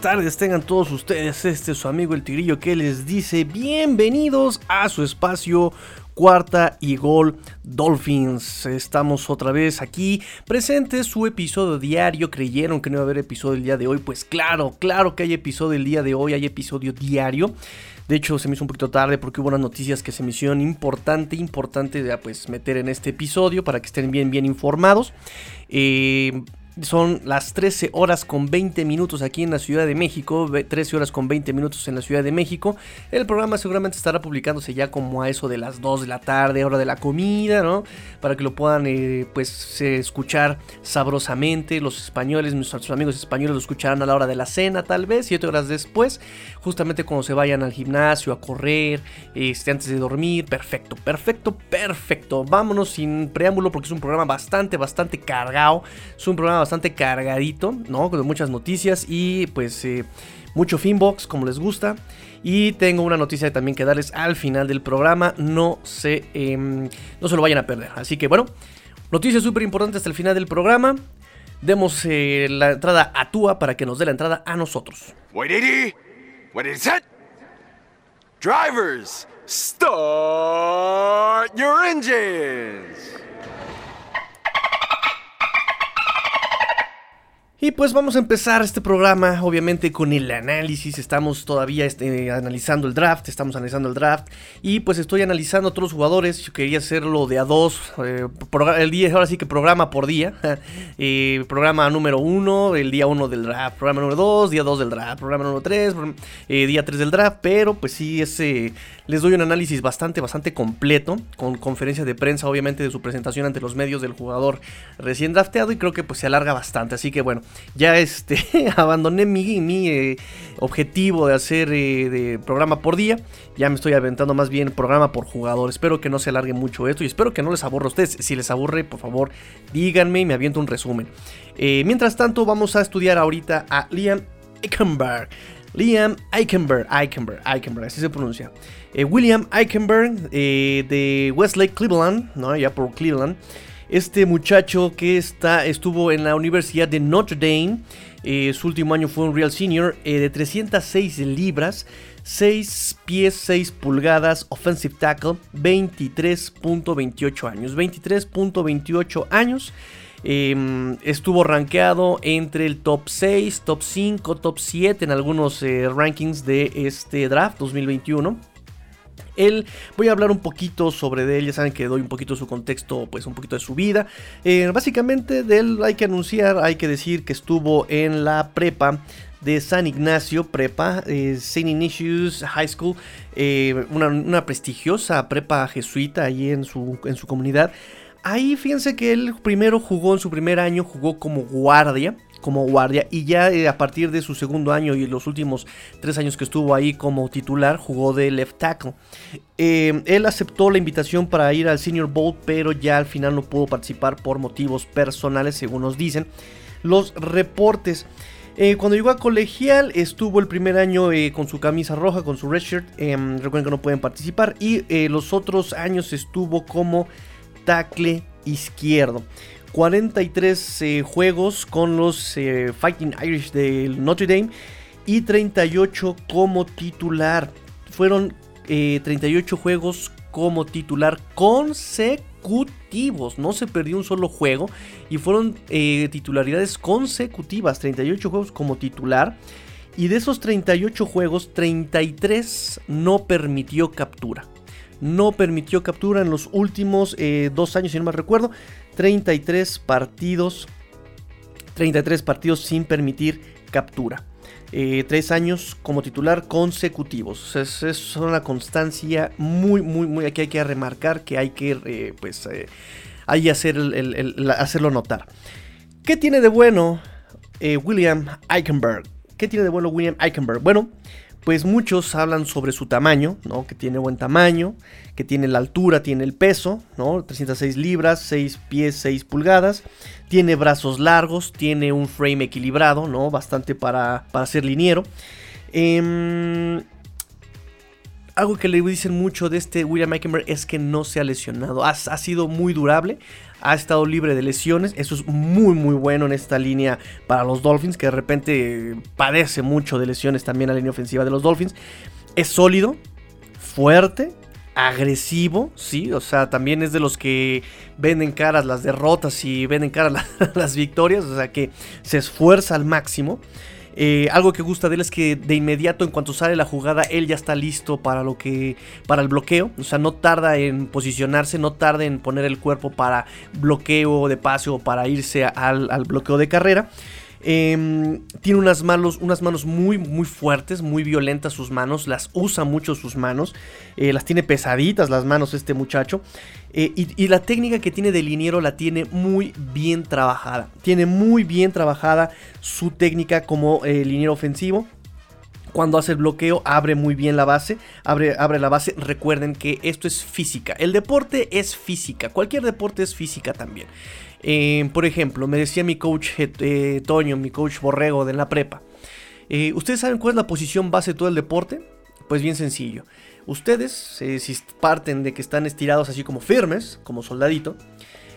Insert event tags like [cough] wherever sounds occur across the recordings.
buenas tardes tengan todos ustedes. Este es su amigo el Tigrillo que les dice bienvenidos a su espacio cuarta y gol Dolphins. Estamos otra vez aquí presentes, su episodio diario. ¿Creyeron que no iba a haber episodio el día de hoy? Pues claro, claro que hay episodio el día de hoy, hay episodio diario. De hecho, se me hizo un poquito tarde porque hubo unas noticias que se me hicieron importante, importante de pues, meter en este episodio para que estén bien, bien informados. Eh, son las 13 horas con 20 minutos aquí en la Ciudad de México, 13 horas con 20 minutos en la Ciudad de México. El programa seguramente estará publicándose ya como a eso de las 2 de la tarde, hora de la comida, ¿no? Para que lo puedan eh, pues escuchar sabrosamente. Los españoles, nuestros amigos españoles lo escucharán a la hora de la cena tal vez, 7 horas después, justamente cuando se vayan al gimnasio a correr, este, antes de dormir. Perfecto, perfecto, perfecto. Vámonos sin preámbulo porque es un programa bastante, bastante cargado. Es un programa bastante cargadito, ¿no? Con muchas noticias y pues eh, mucho Finbox, como les gusta. Y tengo una noticia también que darles al final del programa. No se, em, no se lo vayan a perder. Así que bueno, noticias súper importantes hasta el final del programa. Demos eh, la entrada a Tua para que nos dé la entrada a nosotros. Wait, Wait, set. Drivers, start your engines. Y pues vamos a empezar este programa, obviamente con el análisis. Estamos todavía este, analizando el draft, estamos analizando el draft. Y pues estoy analizando a otros jugadores. Yo quería hacerlo de a dos, eh, el día, ahora sí que programa por día. [laughs] Eh, programa número uno, el día uno del draft. Programa número dos, día dos del draft. Programa número tres, eh, día tres del draft. Pero pues sí, ese, les doy un análisis bastante, bastante completo. Con conferencia de prensa, obviamente, de su presentación ante los medios del jugador recién drafteado. Y creo que pues se alarga bastante. Así que bueno ya este, [laughs] abandoné mi, eh, objetivo de hacer eh, de programa por día. Ya me estoy aventando más bien programa por jugador. Espero que no se alargue mucho esto y espero que no les aburra a ustedes. Si les aburre, por favor, díganme y me aviento un resumen. Eh, mientras tanto, vamos a estudiar ahorita a Liam Eichenberg. Liam Eichenberg, Eichenberg, Eichenberg, así se pronuncia. William Eichenberg de Westlake, Cleveland, ¿no? ya por Cleveland. Este muchacho que está, estuvo en la Universidad de Notre Dame, eh, su último año fue un Real Senior, eh, de 306 libras, 6 pies 6 pulgadas, offensive tackle, 23.28 años. 23.28 años. Em, estuvo rankeado entre el top 6, top 5, top 7 en algunos eh, rankings de este draft 2021 él. Voy a hablar un poquito sobre de él, ya saben que doy un poquito su contexto, pues un poquito de su vida. Eh, básicamente de él hay que anunciar, hay que decir que estuvo en la prepa de San Ignacio Prepa, eh, St. Ignatius High School, eh, una, prestigiosa prepa jesuita ahí en su, en su comunidad. Ahí fíjense que él primero jugó en su primer año, jugó como guardia como guardia y ya eh, a partir de su segundo año y los últimos tres años que estuvo ahí como titular jugó de left tackle. Eh, él aceptó la invitación para ir al Senior Bowl pero ya al final no pudo participar por motivos personales según nos dicen los reportes. Eh, cuando llegó a colegial estuvo el primer año con su camisa roja, con su red shirt. Em, recuerden que no pueden participar. Y los otros años estuvo como tackle izquierdo. 43 eh, juegos con los eh, Fighting Irish del Notre Dame y 38 como titular. Fueron 38 eh, juegos como titular consecutivos. No se perdió un solo juego y fueron titularidades consecutivas. 38 juegos como titular. Y de esos 38 juegos, 33 no permitió captura. No permitió captura en los últimos dos años, si no mal recuerdo. 33 partidos, 33 partidos sin permitir captura. Eh, tres años como titular consecutivos. Es, es, una constancia muy, muy, muy. Aquí hay que remarcar que hay que, eh, pues, eh, hacer hacerlo notar. ¿Qué tiene de bueno William Eichenberg? ¿Qué tiene de bueno William Eichenberg? Bueno, pues muchos hablan sobre su tamaño, ¿no? Que tiene buen tamaño, que tiene la altura, tiene el peso, ¿no? 306 libras, 6 pies, 6 pulgadas. Tiene brazos largos, tiene un frame equilibrado, ¿no? Bastante para, para ser liniero. Em, algo que le dicen mucho de este William Eikenberg es que no se ha lesionado. Ha, ha, sido muy durable, ha estado libre de lesiones. Eso es muy, muy bueno en esta línea para los Dolphins, que de repente padece mucho de lesiones también la línea ofensiva de los Dolphins. Es sólido, fuerte, agresivo, sí, o sea, también es de los que venden caras las derrotas y venden caras las, [laughs] las victorias, o sea, que se esfuerza al máximo. Eh, algo que gusta de él es que de inmediato, en cuanto sale la jugada, él ya está listo para lo que. para el bloqueo. O sea, no tarda en posicionarse, no tarda en poner el cuerpo para bloqueo de pase o para irse al, al bloqueo de carrera. Eh, tiene unas manos, unas manos muy, muy fuertes, muy violentas sus manos. Las usa mucho sus manos. Eh, las tiene pesaditas las manos este muchacho. Eh, y, y, la técnica que tiene de liniero la tiene muy bien trabajada. Tiene muy bien trabajada su técnica como eh, liniero ofensivo. Cuando hace el bloqueo, abre muy bien la base. Abre, abre la base. Recuerden que esto es física. El deporte es física. Cualquier deporte es física también. Eh, por ejemplo, me decía mi coach eh, Toño, mi coach Borrego de la prepa. Eh, ¿Ustedes saben cuál es la posición base de todo el deporte? Pues bien sencillo. Ustedes, eh, si parten de que están estirados así como firmes, como soldadito,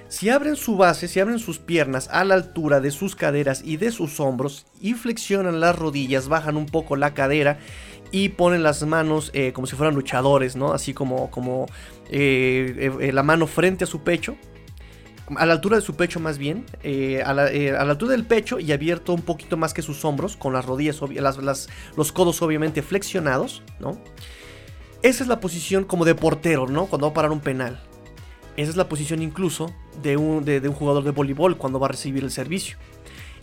si abren su base, si abren sus piernas a la altura de sus caderas y de sus hombros y flexionan las rodillas, bajan un poco la cadera y ponen las manos eh, como si fueran luchadores, ¿no? Así como, como eh, la mano frente a su pecho, a la altura de su pecho más bien, eh, a, la, eh, a, la, altura del pecho y abierto un poquito más que sus hombros, con las rodillas, las, las, los codos obviamente flexionados, ¿no? Esa es la posición como de portero, ¿no? Cuando va a parar un penal. Esa es la posición incluso de un, de un jugador de voleibol cuando va a recibir el servicio.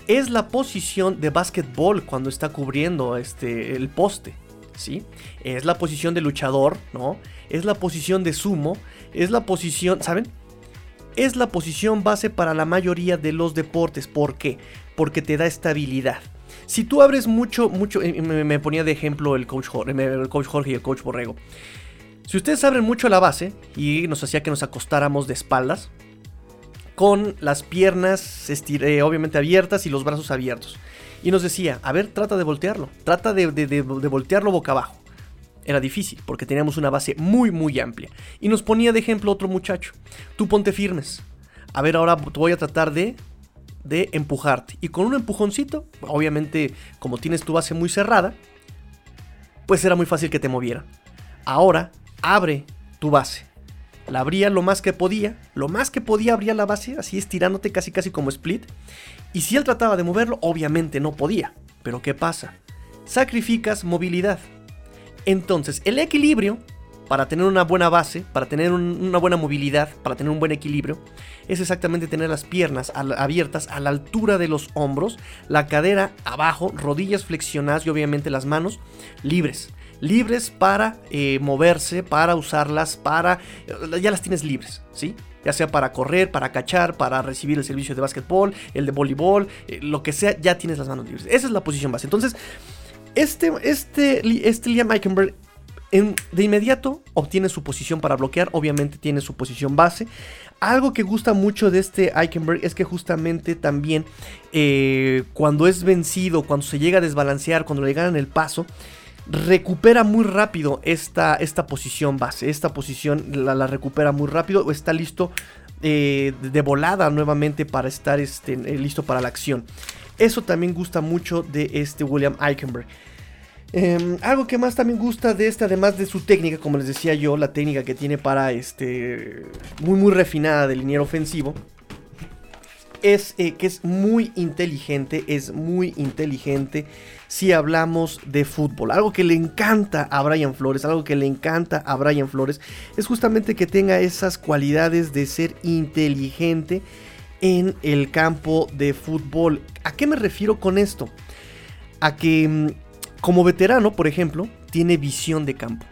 Es la posición de básquetbol cuando está cubriendo este, el poste, ¿sí? Es la posición de luchador, ¿no? Es la posición de sumo, es la posición, ¿saben? Es la posición base para la mayoría de los deportes. ¿Por qué? Porque te da estabilidad. Si tú abres mucho, mucho, me, me ponía de ejemplo el coach, Jorge, el coach Jorge y el coach Borrego. Si ustedes abren mucho la base y nos hacía que nos acostáramos de espaldas, con las piernas eh, obviamente abiertas y los brazos abiertos. Y nos decía, a ver, trata de voltearlo, trata de voltearlo boca abajo era difícil porque teníamos una base muy muy amplia. Y nos ponía de ejemplo otro muchacho. Tú ponte firmes. A ver, ahora voy a tratar de de empujarte. Y con un empujoncito, obviamente como tienes tu base muy cerrada, pues era muy fácil que te moviera. Ahora abre tu base. La abría lo más que podía, lo más que podía abría la base, así estirándote casi casi como split. Y si él trataba de moverlo, obviamente no podía. Pero ¿qué pasa? Sacrificas movilidad. Entonces, el equilibrio, para tener una buena base, para tener un, una buena movilidad, para tener un buen equilibrio, es exactamente tener las piernas abiertas a la altura de los hombros, la cadera abajo, rodillas flexionadas y obviamente las manos libres. Libres para eh, moverse, para usarlas, para... Ya las tienes libres, ¿sí? ya sea para correr, para cachar, para recibir el servicio de básquetbol, el de voleibol, eh, lo que sea, ya tienes las manos libres. Esa es la posición base. Entonces, este, este, este Liam Eikenberg en, de inmediato obtiene su posición para bloquear, obviamente tiene su posición base. Algo que gusta mucho de este Eichenberg es que justamente también eh, cuando es vencido, cuando se llega a desbalancear, cuando le ganan el paso, recupera muy rápido esta, esta posición base. Esta posición la, recupera muy rápido o está listo eh, de volada nuevamente para estar este, listo para la acción. Eso también gusta mucho de este William Eichenberg. Eh, algo que más también gusta de este, además de su técnica, como les decía yo, la técnica que tiene para este muy muy refinada de liniero ofensivo, es eh, que es muy inteligente, es muy inteligente si hablamos de fútbol. Algo que le encanta a Brian Flores, algo que le encanta a Brian Flores, es justamente que tenga esas cualidades de ser inteligente en el campo de fútbol. ¿A qué me refiero con esto? A que mm, como veterano, por ejemplo, tiene visión de campo.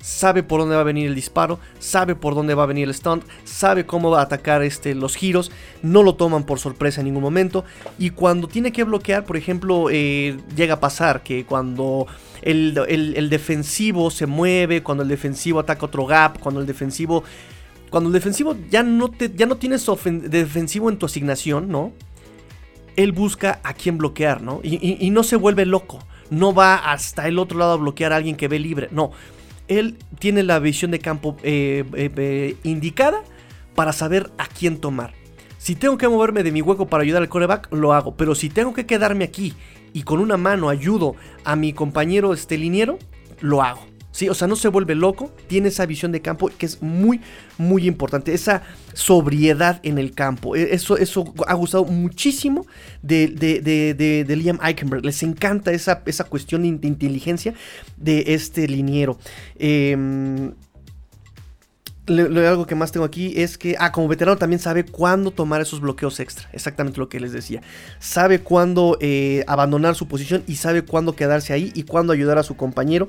Sabe por dónde va a venir el disparo, sabe por dónde va a venir el stunt, sabe cómo va a atacar este, los giros, no lo toman por sorpresa en ningún momento. Y cuando tiene que bloquear, por ejemplo, eh, llega a pasar que cuando el, el, el defensivo se mueve, cuando el defensivo ataca otro gap, cuando el defensivo cuando el defensivo ya no, te, ya no tienes defensivo en tu asignación, ¿no? Él busca a quién bloquear, ¿no? Y, no se vuelve loco. No va hasta el otro lado a bloquear a alguien que ve libre. No. él tiene la visión de campo eh, eh, eh, indicada para saber a quién tomar. Si tengo que moverme de mi hueco para ayudar al coreback, lo hago. Pero si tengo que quedarme aquí y con una mano ayudo a mi compañero este liniero, lo hago. ¿Sí? O sea, no se vuelve loco, tiene esa visión de campo que es muy, muy importante, esa sobriedad en el campo. E, eso, eso ha gustado muchísimo de, de, Liam Eichenberg. Les encanta esa, esa cuestión de inteligencia de este liniero. Eh, lo, algo que más tengo aquí es que, ah, como veterano también sabe cuándo tomar esos bloqueos extra. Exactamente lo que les decía. Sabe cuándo eh, abandonar su posición y sabe cuándo quedarse ahí y cuándo ayudar a su compañero.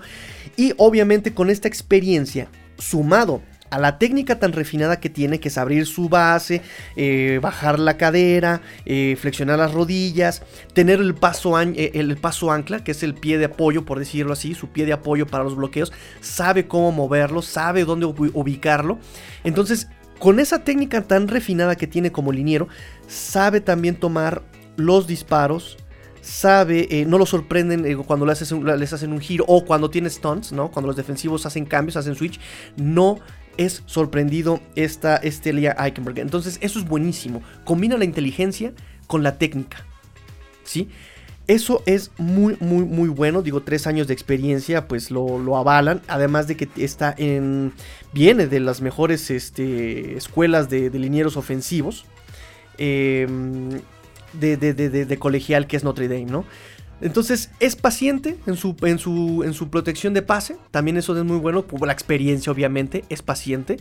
Y obviamente con esta experiencia, sumado a la técnica tan refinada que tiene, que es abrir su base, eh, bajar la cadera, eh, flexionar las rodillas, tener el paso, eh, el paso ancla, que es el pie de apoyo, por decirlo así, su pie de apoyo para los bloqueos, sabe cómo moverlo, sabe dónde ubicarlo. Entonces, con esa técnica tan refinada que tiene como liniero, sabe también tomar los disparos, sabe, no lo sorprenden cuando les hacen, les hacen, un giro o cuando tiene stunts, ¿no? Cuando los defensivos hacen cambios, hacen switch, no es sorprendido esta Estelia Eichenberg. Entonces, eso es buenísimo. Combina la inteligencia con la técnica. ¿Sí? Eso es muy, muy, muy bueno. Digo, tres años de experiencia, pues lo, avalan. Además de que está en. Viene de las mejores este, escuelas de, de linieros ofensivos. Em, de, de, colegial que es Notre Dame, ¿no? Entonces es paciente en su, en su, en su protección de pase. También eso es muy bueno. Por la experiencia, obviamente. Es paciente.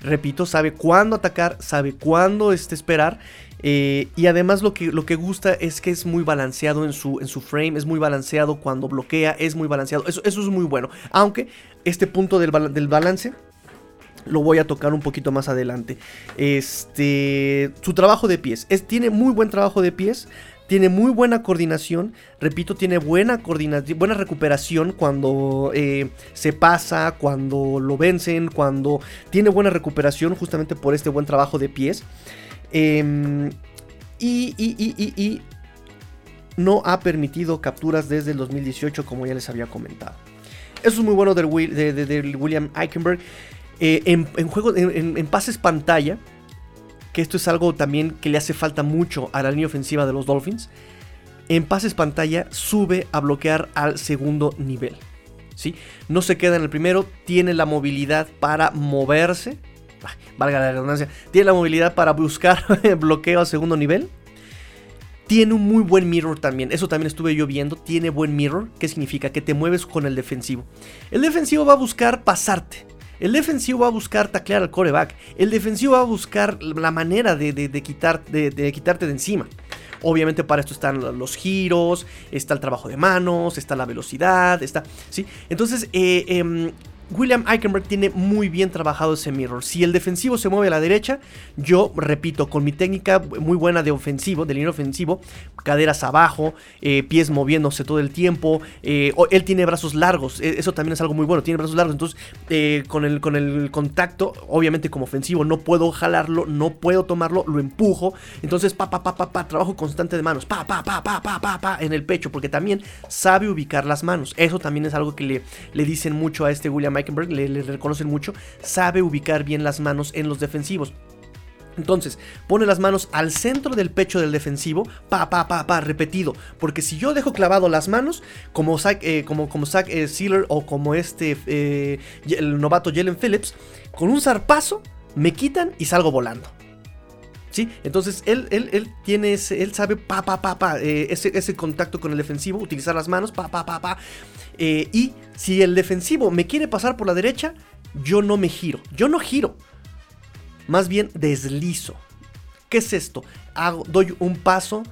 Repito, sabe cuándo atacar, sabe cuándo este, esperar. Eh, y además lo que, lo que gusta es que es muy balanceado en su, en su frame. Es muy balanceado cuando bloquea. Es muy balanceado. Eso, eso es muy bueno. Aunque este punto del, del balance lo voy a tocar un poquito más adelante. Este, su trabajo de pies, es, tiene muy buen trabajo de pies. Tiene muy buena coordinación, repito, tiene buena buena recuperación cuando eh, se pasa, cuando lo vencen, cuando tiene buena recuperación justamente por este buen trabajo de pies. Em, y, no ha permitido capturas desde el 2018, como ya les había comentado. Eso es muy bueno del, William Eichenberg. Eh, en, en, en pases pantalla, que esto es algo también que le hace falta mucho a la línea ofensiva de los Dolphins. En pases pantalla sube a bloquear al segundo nivel. ¿sí? No se queda en el primero, tiene la movilidad para moverse. valga la redundancia, tiene la movilidad para buscar [laughs] bloqueo al segundo nivel. Tiene un muy buen mirror también. Eso también estuve yo viendo. Tiene buen mirror. ¿Qué significa? Que te mueves con el defensivo. El defensivo va a buscar pasarte. El defensivo va a buscar taclear al coreback. El defensivo va a buscar la manera de, quitar, de, quitarte de encima. Obviamente para esto están los giros, está el trabajo de manos, está la velocidad, está... ¿sí? Entonces, eh, em, William Eichenberg tiene muy bien trabajado ese mirror. Si el defensivo se mueve a la derecha, yo repito, con mi técnica muy buena de ofensivo, de línea ofensivo, caderas abajo, eh, pies moviéndose todo el tiempo. Eh, él tiene brazos largos, e, eso también es algo muy bueno, tiene brazos largos. Entonces, eh, con, el, con el contacto, obviamente como ofensivo, no puedo jalarlo, no puedo tomarlo, lo empujo. Entonces, pa, pa, pa, pa, pa, trabajo constante de manos, pa, pa, pa, pa, pa, pa, pa, en el pecho, porque también sabe ubicar las manos. Eso también es algo que le, le dicen mucho a este William Meikenberg, le, reconocen mucho, sabe ubicar bien las manos en los defensivos. Entonces, pone las manos al centro del pecho del defensivo, pa, pa, pa, pa, repetido. Porque si yo dejo clavado las manos, como Zach, eh, como eh, Sealer o como este, eh, el novato Jalen Phillips, con un zarpazo me quitan y salgo volando. Entonces él, él, él, tiene ese, él sabe pa, pa, pa, pa, ese, ese, contacto con el defensivo, utilizar las manos, pa, pa, pa, pa. Eh, y si el defensivo me quiere pasar por la derecha, yo no me giro. Yo no giro. Más bien deslizo. ¿Qué es esto? Hago, doy un paso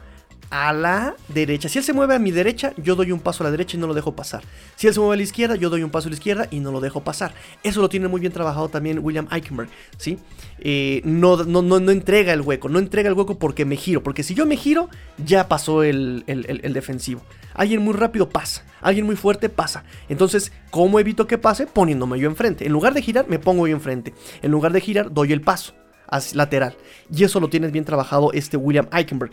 a la derecha. Si él se mueve a mi derecha, yo doy un paso a la derecha y no lo dejo pasar. Si él se mueve a la izquierda, yo doy un paso a la izquierda y no lo dejo pasar. Eso lo tiene muy bien trabajado también William Eichenberg. ¿sí? Eh, no, no, no, entrega el hueco, no entrega el hueco porque me giro. Porque si yo me giro, ya pasó el, el defensivo. Alguien muy rápido pasa, alguien muy fuerte pasa. Entonces, ¿cómo evito que pase? Poniéndome yo enfrente. En lugar de girar, me pongo yo enfrente. En lugar de girar, doy el paso lateral. Y eso lo tienes bien trabajado este William Eichenberg.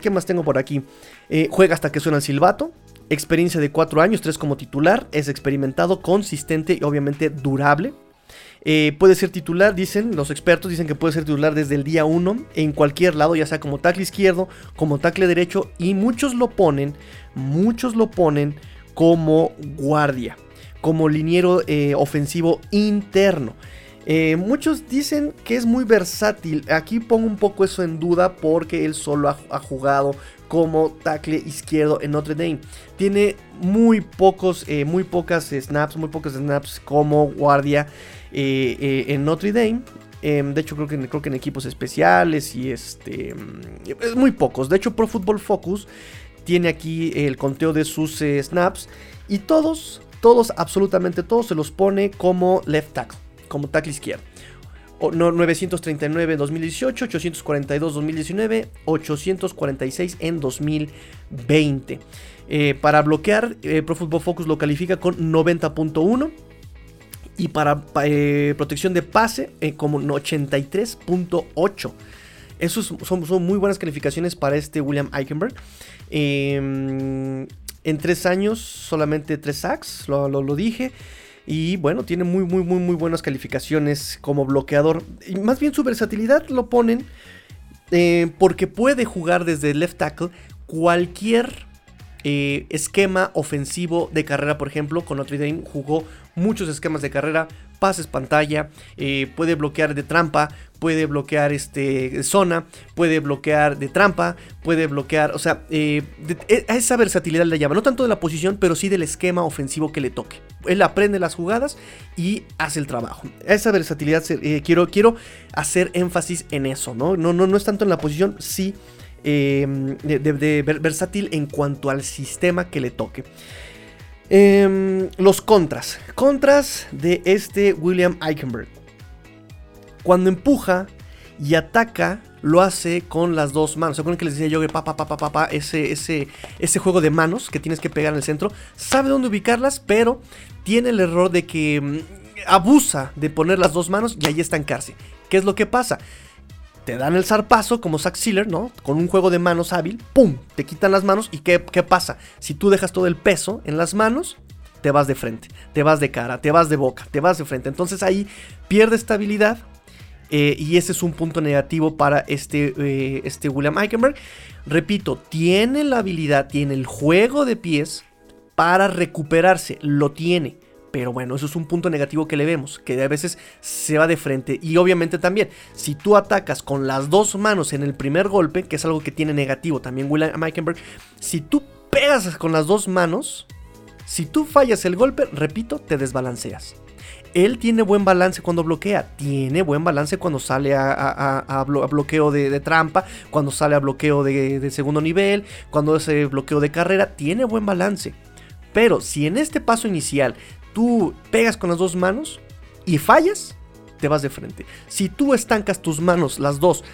¿Qué más tengo por aquí? Eh, juega hasta que suena el silbato. experiencia de 4 años, 3 como titular, es experimentado, consistente y obviamente durable. Eh, puede ser titular, dicen los expertos, dicen que puede ser titular desde el día 1 en cualquier lado, ya sea como tackle izquierdo, como tackle derecho, y muchos lo ponen, muchos lo ponen como guardia, como liniero eh, ofensivo interno. Eh, muchos dicen que es muy versátil. Aquí pongo un poco eso en duda porque él solo ha, jugado como tackle izquierdo en Notre Dame. Tiene muy pocos, muy pocas snaps, muy pocos snaps como guardia. Eh, eh, en Notre Dame. Em, de hecho, creo que, creo que en equipos especiales y este. Mm, muy pocos. De hecho, Pro Football Focus tiene aquí el conteo de sus eh, snaps. Y todos, todos, absolutamente todos, se los pone como left tackle, como tackle izquierdo. 939 en 2018, 842 2019, 846 en 2020. para bloquear, Pro Football Focus lo califica con 90.1 y para eh, protección de pase eh, como 83.8. Esos son, muy buenas calificaciones para este William Eichenberg. Em, en tres años, solamente tres sacks, lo, dije. Y bueno, tiene muy, muy, muy, muy buenas calificaciones como bloqueador. Y más bien su versatilidad lo ponen eh, porque puede jugar desde left tackle cualquier esquema ofensivo de carrera. Por ejemplo, con Notre Dame jugó muchos esquemas de carrera, pases pantalla, eh, puede bloquear de trampa, puede bloquear este, zona, puede bloquear de trampa, puede bloquear, o sea, eh, e, a esa versatilidad le llama, no tanto de la posición, pero sí del esquema ofensivo que le toque. Él aprende las jugadas y hace el trabajo. esa versatilidad eh, quiero, quiero hacer énfasis en eso, ¿no? No, no, no es tanto en la posición, sí de versátil en cuanto al sistema que le toque. Em, los contras. Contras de este William Eichenberg. Cuando empuja y ataca, lo hace con las dos manos. ¿Se acuerdan que les decía yo que pa, pa, pa, ese, ese, ese juego de manos que tienes que pegar en el centro? Sabe dónde ubicarlas, pero tiene el error de que mm, abusa de poner las dos manos y ahí estancarse. ¿Qué es lo que pasa? Te dan el zarpazo como Zack Sealer, ¿no? Con un juego de manos hábil, ¡pum! Te quitan las manos y ¿qué, ¿qué, pasa? Si tú dejas todo el peso en las manos, te vas de frente, te vas de cara, te vas de boca, te vas de frente. Entonces ahí pierde estabilidad eh, y ese es un punto negativo para este, eh, este William Eichenberg. Repito, tiene la habilidad, tiene el juego de pies para recuperarse, lo tiene. Pero bueno, eso es un punto negativo que le vemos, que a veces se va de frente. Y obviamente también, si tú atacas con las dos manos en el primer golpe, que es algo que tiene negativo también William Meikenberg, si tú pegas con las dos manos, si tú fallas el golpe, repito, te desbalanceas. Él tiene buen balance cuando bloquea, tiene buen balance cuando sale a, bloqueo de, trampa, cuando sale a bloqueo de, de segundo nivel, cuando hace bloqueo de carrera, tiene buen balance. Pero si en este paso inicial tú pegas con las dos manos y fallas, te vas de frente. Si tú estancas tus manos, las dos,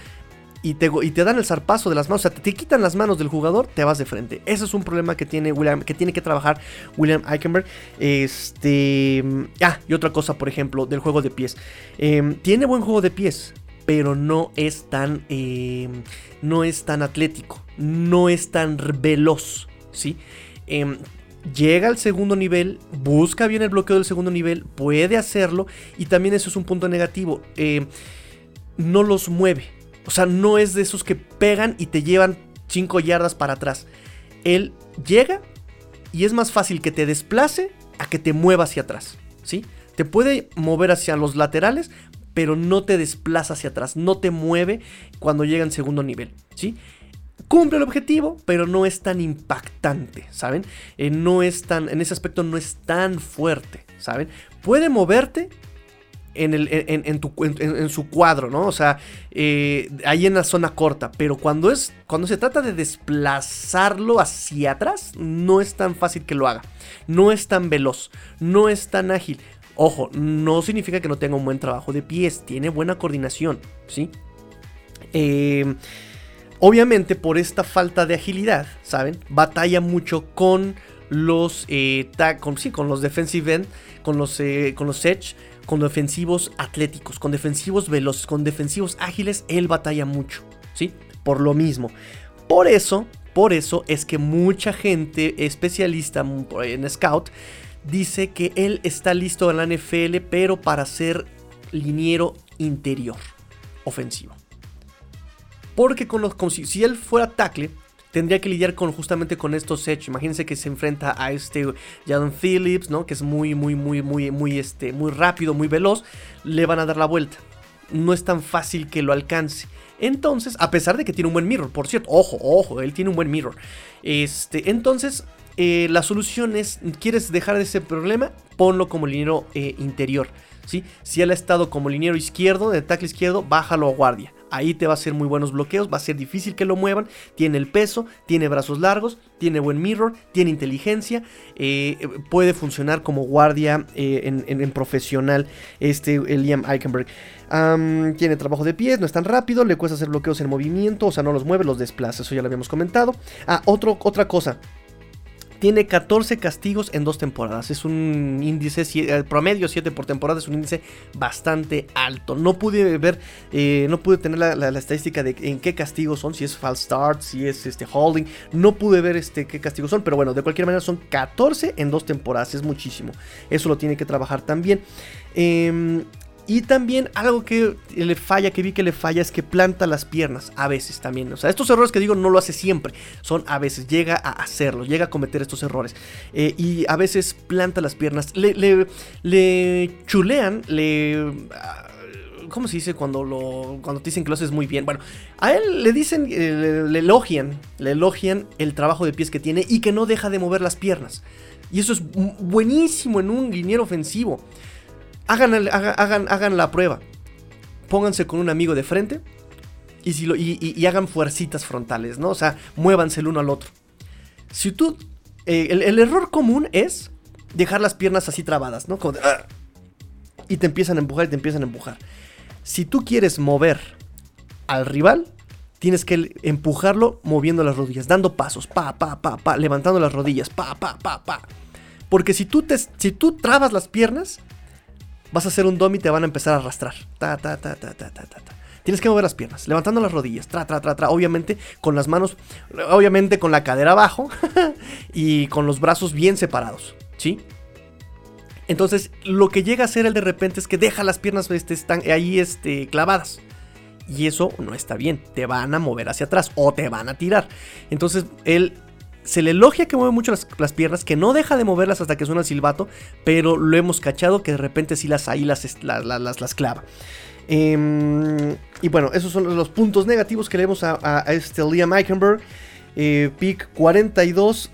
y te, y te dan el zarpazo de las manos, o sea, te, quitan las manos del jugador, te vas de frente. Ese es un problema que tiene William, que tiene que trabajar William Eichenberg. Este. Ah, y otra cosa, por ejemplo, del juego de pies. Em, tiene buen juego de pies, pero no es tan. Em, no es tan atlético. No es tan veloz. ¿Sí? Eh, llega al segundo nivel, busca bien el bloqueo del segundo nivel, puede hacerlo y también eso es un punto negativo. Eh, no los mueve. O sea, no es de esos que pegan y te llevan 5 yardas para atrás. Él llega y es más fácil que te desplace a que te mueva hacia atrás. ¿Sí? Te puede mover hacia los laterales, pero no te desplaza hacia atrás, no te mueve cuando llega en segundo nivel. ¿Sí? Cumple el objetivo, pero no es tan impactante, ¿saben? Eh, no es tan, en ese aspecto no es tan fuerte, ¿saben? Puede moverte en, el, en, su cuadro, ¿no? O sea, eh, ahí en la zona corta, pero cuando, es, cuando se trata de desplazarlo hacia atrás, no es tan fácil que lo haga. No es tan veloz, no es tan ágil. Ojo, no significa que no tenga un buen trabajo de pies, tiene buena coordinación, ¿sí? Eh, Obviamente por esta falta de agilidad, ¿saben? Batalla mucho con los eh, con, sí, con los defensive end, con los, eh, con los edge, con defensivos atléticos, con defensivos veloces, con defensivos ágiles, él batalla mucho, ¿sí? Por lo mismo. Por eso, Por eso es que mucha gente especialista en Scout dice que él está listo en la NFL, pero para ser liniero interior ofensivo. Porque con los, si, él fuera tackle, tendría que lidiar con justamente con estos hechos. Imagínense que se enfrenta a este Jadon Phillips, ¿no? Que es muy, muy, muy, muy, muy, este, muy rápido, muy veloz. Le van a dar la vuelta. No es tan fácil que lo alcance. Entonces, a pesar de que tiene un buen mirror, por cierto, ojo, ojo, él tiene un buen mirror. Este, entonces, eh, la solución es, ¿quieres dejar de ese problema? Ponlo como liniero eh, interior. ¿sí? Si él ha estado como liniero izquierdo, de tackle izquierdo, bájalo a guardia. Ahí te va a hacer muy buenos bloqueos, va a ser difícil que lo muevan. Tiene el peso, tiene brazos largos, tiene buen mirror, tiene inteligencia. Eh, puede funcionar como guardia en, profesional este Liam Eichenberg. tiene trabajo de pies, no es tan rápido, le cuesta hacer bloqueos en movimiento, o sea, no los mueve, los desplaza, eso ya lo habíamos comentado. Ah, otro, otra cosa, tiene 14 castigos en dos temporadas. Es un índice eh, promedio 7 por temporada. Es un índice bastante alto. No pude ver, eh, no pude tener la, estadística de en qué castigos son. Si es false start, si es este holding. No pude ver este, qué castigos son. Pero bueno, de cualquier manera son 14 en dos temporadas. Es muchísimo. Eso lo tiene que trabajar también. Eh, y también algo que le falla, que vi que le falla, es que planta las piernas a veces también. O sea, estos errores que digo no lo hace siempre, son a veces, llega a hacerlos, llega a cometer estos errores. Eh, y a veces planta las piernas, le, le, chulean, le... Ah, ¿Cómo se dice cuando, lo, cuando te dicen que lo haces muy bien? Bueno, a él le dicen, eh, le elogian, le elogian el trabajo de pies que tiene y que no deja de mover las piernas. Y eso es buenísimo en un liniero ofensivo. Hagan, hagan, hagan, la prueba. Pónganse con un amigo de frente y, si lo, y, hagan fuercitas frontales, ¿no? O sea, muévanse el uno al otro. Si tú. Eh, el, error común es dejar las piernas así trabadas, ¿no? Ah", y te empiezan a empujar y te empiezan a empujar. Si tú quieres mover al rival, tienes que empujarlo moviendo las rodillas, dando pasos, pa, pa, pa, pa, levantando las rodillas, pa, pa, pa, pa. Porque si tú, te, si tú trabas las piernas, vas a hacer un dom y te van a empezar a arrastrar. Ta, ta, ta, ta, ta, ta, ta. Tienes que mover las piernas, levantando las rodillas, tra, tra, tra, tra. Obviamente con las manos, obviamente con la cadera abajo [laughs] y con los brazos bien separados, ¿sí? Entonces, lo que llega a hacer él de repente es que deja las piernas este, están ahí este, clavadas. Y eso no está bien. Te van a mover hacia atrás o te van a tirar. Entonces, él se le elogia que mueve mucho las, piernas, que no deja de moverlas hasta que suena el silbato, pero lo hemos cachado que de repente sí las ahí las, las, clava. Em, y bueno, esos son los puntos negativos que le vemos a, este Liam Eichenberg. Eh, pick 42.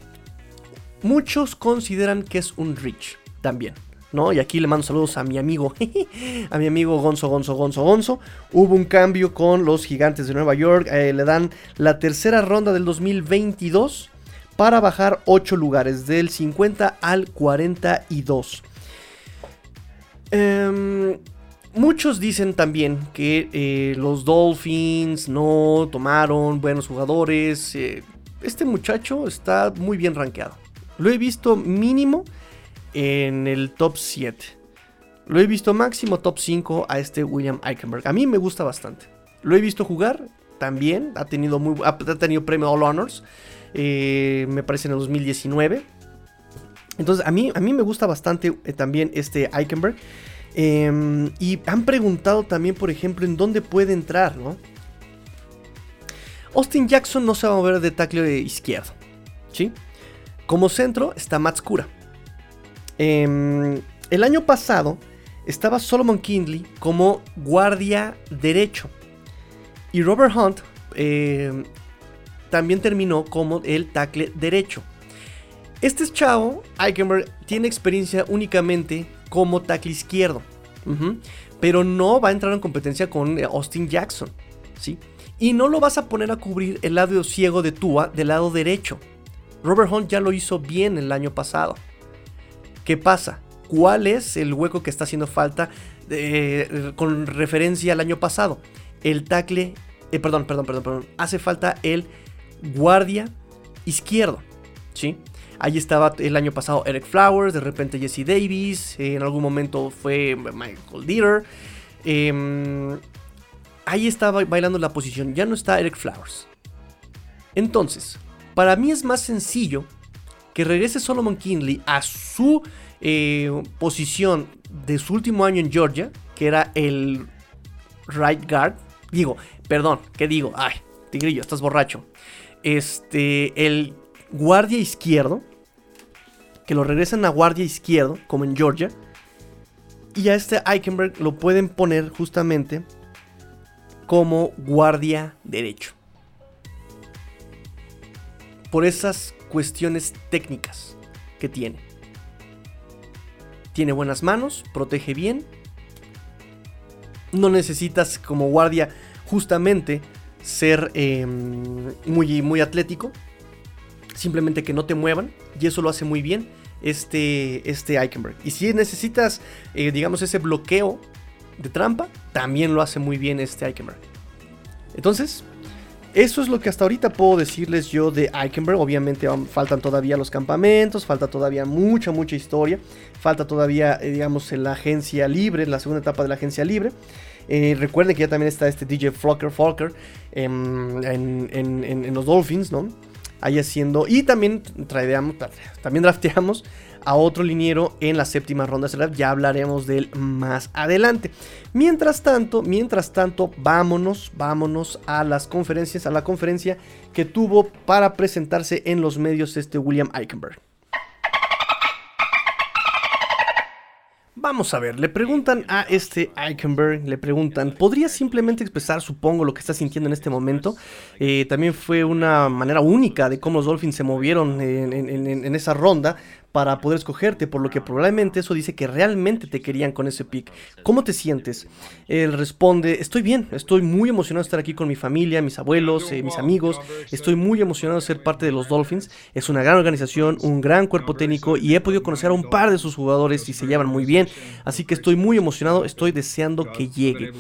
Muchos consideran que es un Rich también. ¿no? Y aquí le mando saludos a mi amigo, [laughs] a mi amigo Gonzo, Gonzo, Gonzo, Gonzo. Hubo un cambio con los gigantes de Nueva York. Eh, le dan la tercera ronda del 2022 para bajar 8 lugares, del 50 al 42. Em, muchos dicen también que eh, los Dolphins no tomaron buenos jugadores. Eh, este muchacho está muy bien rankeado. Lo he visto mínimo en el top 7. Lo he visto máximo top 5 a este William Eichenberg. A mí me gusta bastante. Lo he visto jugar también. Ha tenido, muy, ha tenido premio All Honors. Eh, me parece en el 2019. Entonces a mí, a mí me gusta bastante eh, también este Eichenberg. Em, y han preguntado también, por ejemplo, en dónde puede entrar, ¿no? Austin Jackson no se va a mover de tackle izquierdo, ¿sí? Como centro está Matskura. Em, el año pasado estaba Solomon Kindley como guardia derecho. Y Robert Hunt eh, también terminó como el tackle derecho. Este chavo, Eichenberg, tiene experiencia únicamente como tackle izquierdo. pero no va a entrar en competencia con eh, Austin Jackson. ¿sí? Y no lo vas a poner a cubrir el lado ciego de Tua del lado derecho. Robert Hunt ya lo hizo bien el año pasado. ¿Qué pasa? ¿Cuál es el hueco que está haciendo falta eh, con referencia al año pasado? El tackle, eh, perdón, perdón, perdón, perdón. Hace falta el guardia izquierdo. ¿sí? Ahí estaba el año pasado Eric Flowers, de repente Jesse Davis, en algún momento fue Michael Dieter. Em, ahí estaba bailando la posición, ya no está Eric Flowers. Entonces, Para mí es más sencillo que regrese Solomon Kinley a su eh, posición de su último año en Georgia, que era el right guard. Digo, perdón, ¿qué digo? Ay, Tigrillo, estás borracho. Este, el guardia izquierdo, que lo regresan a guardia izquierdo, como en Georgia. Y a este Eichenberg lo pueden poner justamente como guardia derecho. Por esas cuestiones técnicas que tiene. Tiene buenas manos, protege bien. No necesitas como guardia justamente ser em, muy, muy atlético. Simplemente que no te muevan. Y eso lo hace muy bien este, este Eichenberg. Y si necesitas, eh, digamos, ese bloqueo de trampa, también lo hace muy bien este Eichenberg. Entonces, eso es lo que hasta ahorita puedo decirles yo de Eichenberg. Obviamente faltan todavía los campamentos, falta todavía mucha, mucha historia. Falta todavía, eh, digamos, la agencia libre, la segunda etapa de la agencia libre. Eh, recuerden que ya también está este DJ Flocker Falker en, en, los Dolphins, ¿no? Ahí haciendo. Y también también drafteamos a otro liniero en la séptima ronda de Ya hablaremos de él más adelante. Mientras tanto, mientras tanto, vámonos, vámonos a las conferencias, a la conferencia que tuvo para presentarse en los medios este William Eichenberg. Vamos a ver, le preguntan a este Eichenberg, le preguntan, ¿podría simplemente expresar, supongo, lo que está sintiendo en este momento? Eh, también fue una manera única de cómo los Dolphins se movieron en esa ronda para poder escogerte, por lo que probablemente eso dice que realmente te querían con ese pick. ¿Cómo te sientes? Él responde, estoy bien, estoy muy emocionado de estar aquí con mi familia, mis abuelos, eh, mis amigos, estoy muy emocionado de ser parte de los Dolphins, es una gran organización, un gran cuerpo técnico y he podido conocer a un par de sus jugadores y se llevan muy bien, así que estoy muy emocionado, estoy deseando que llegue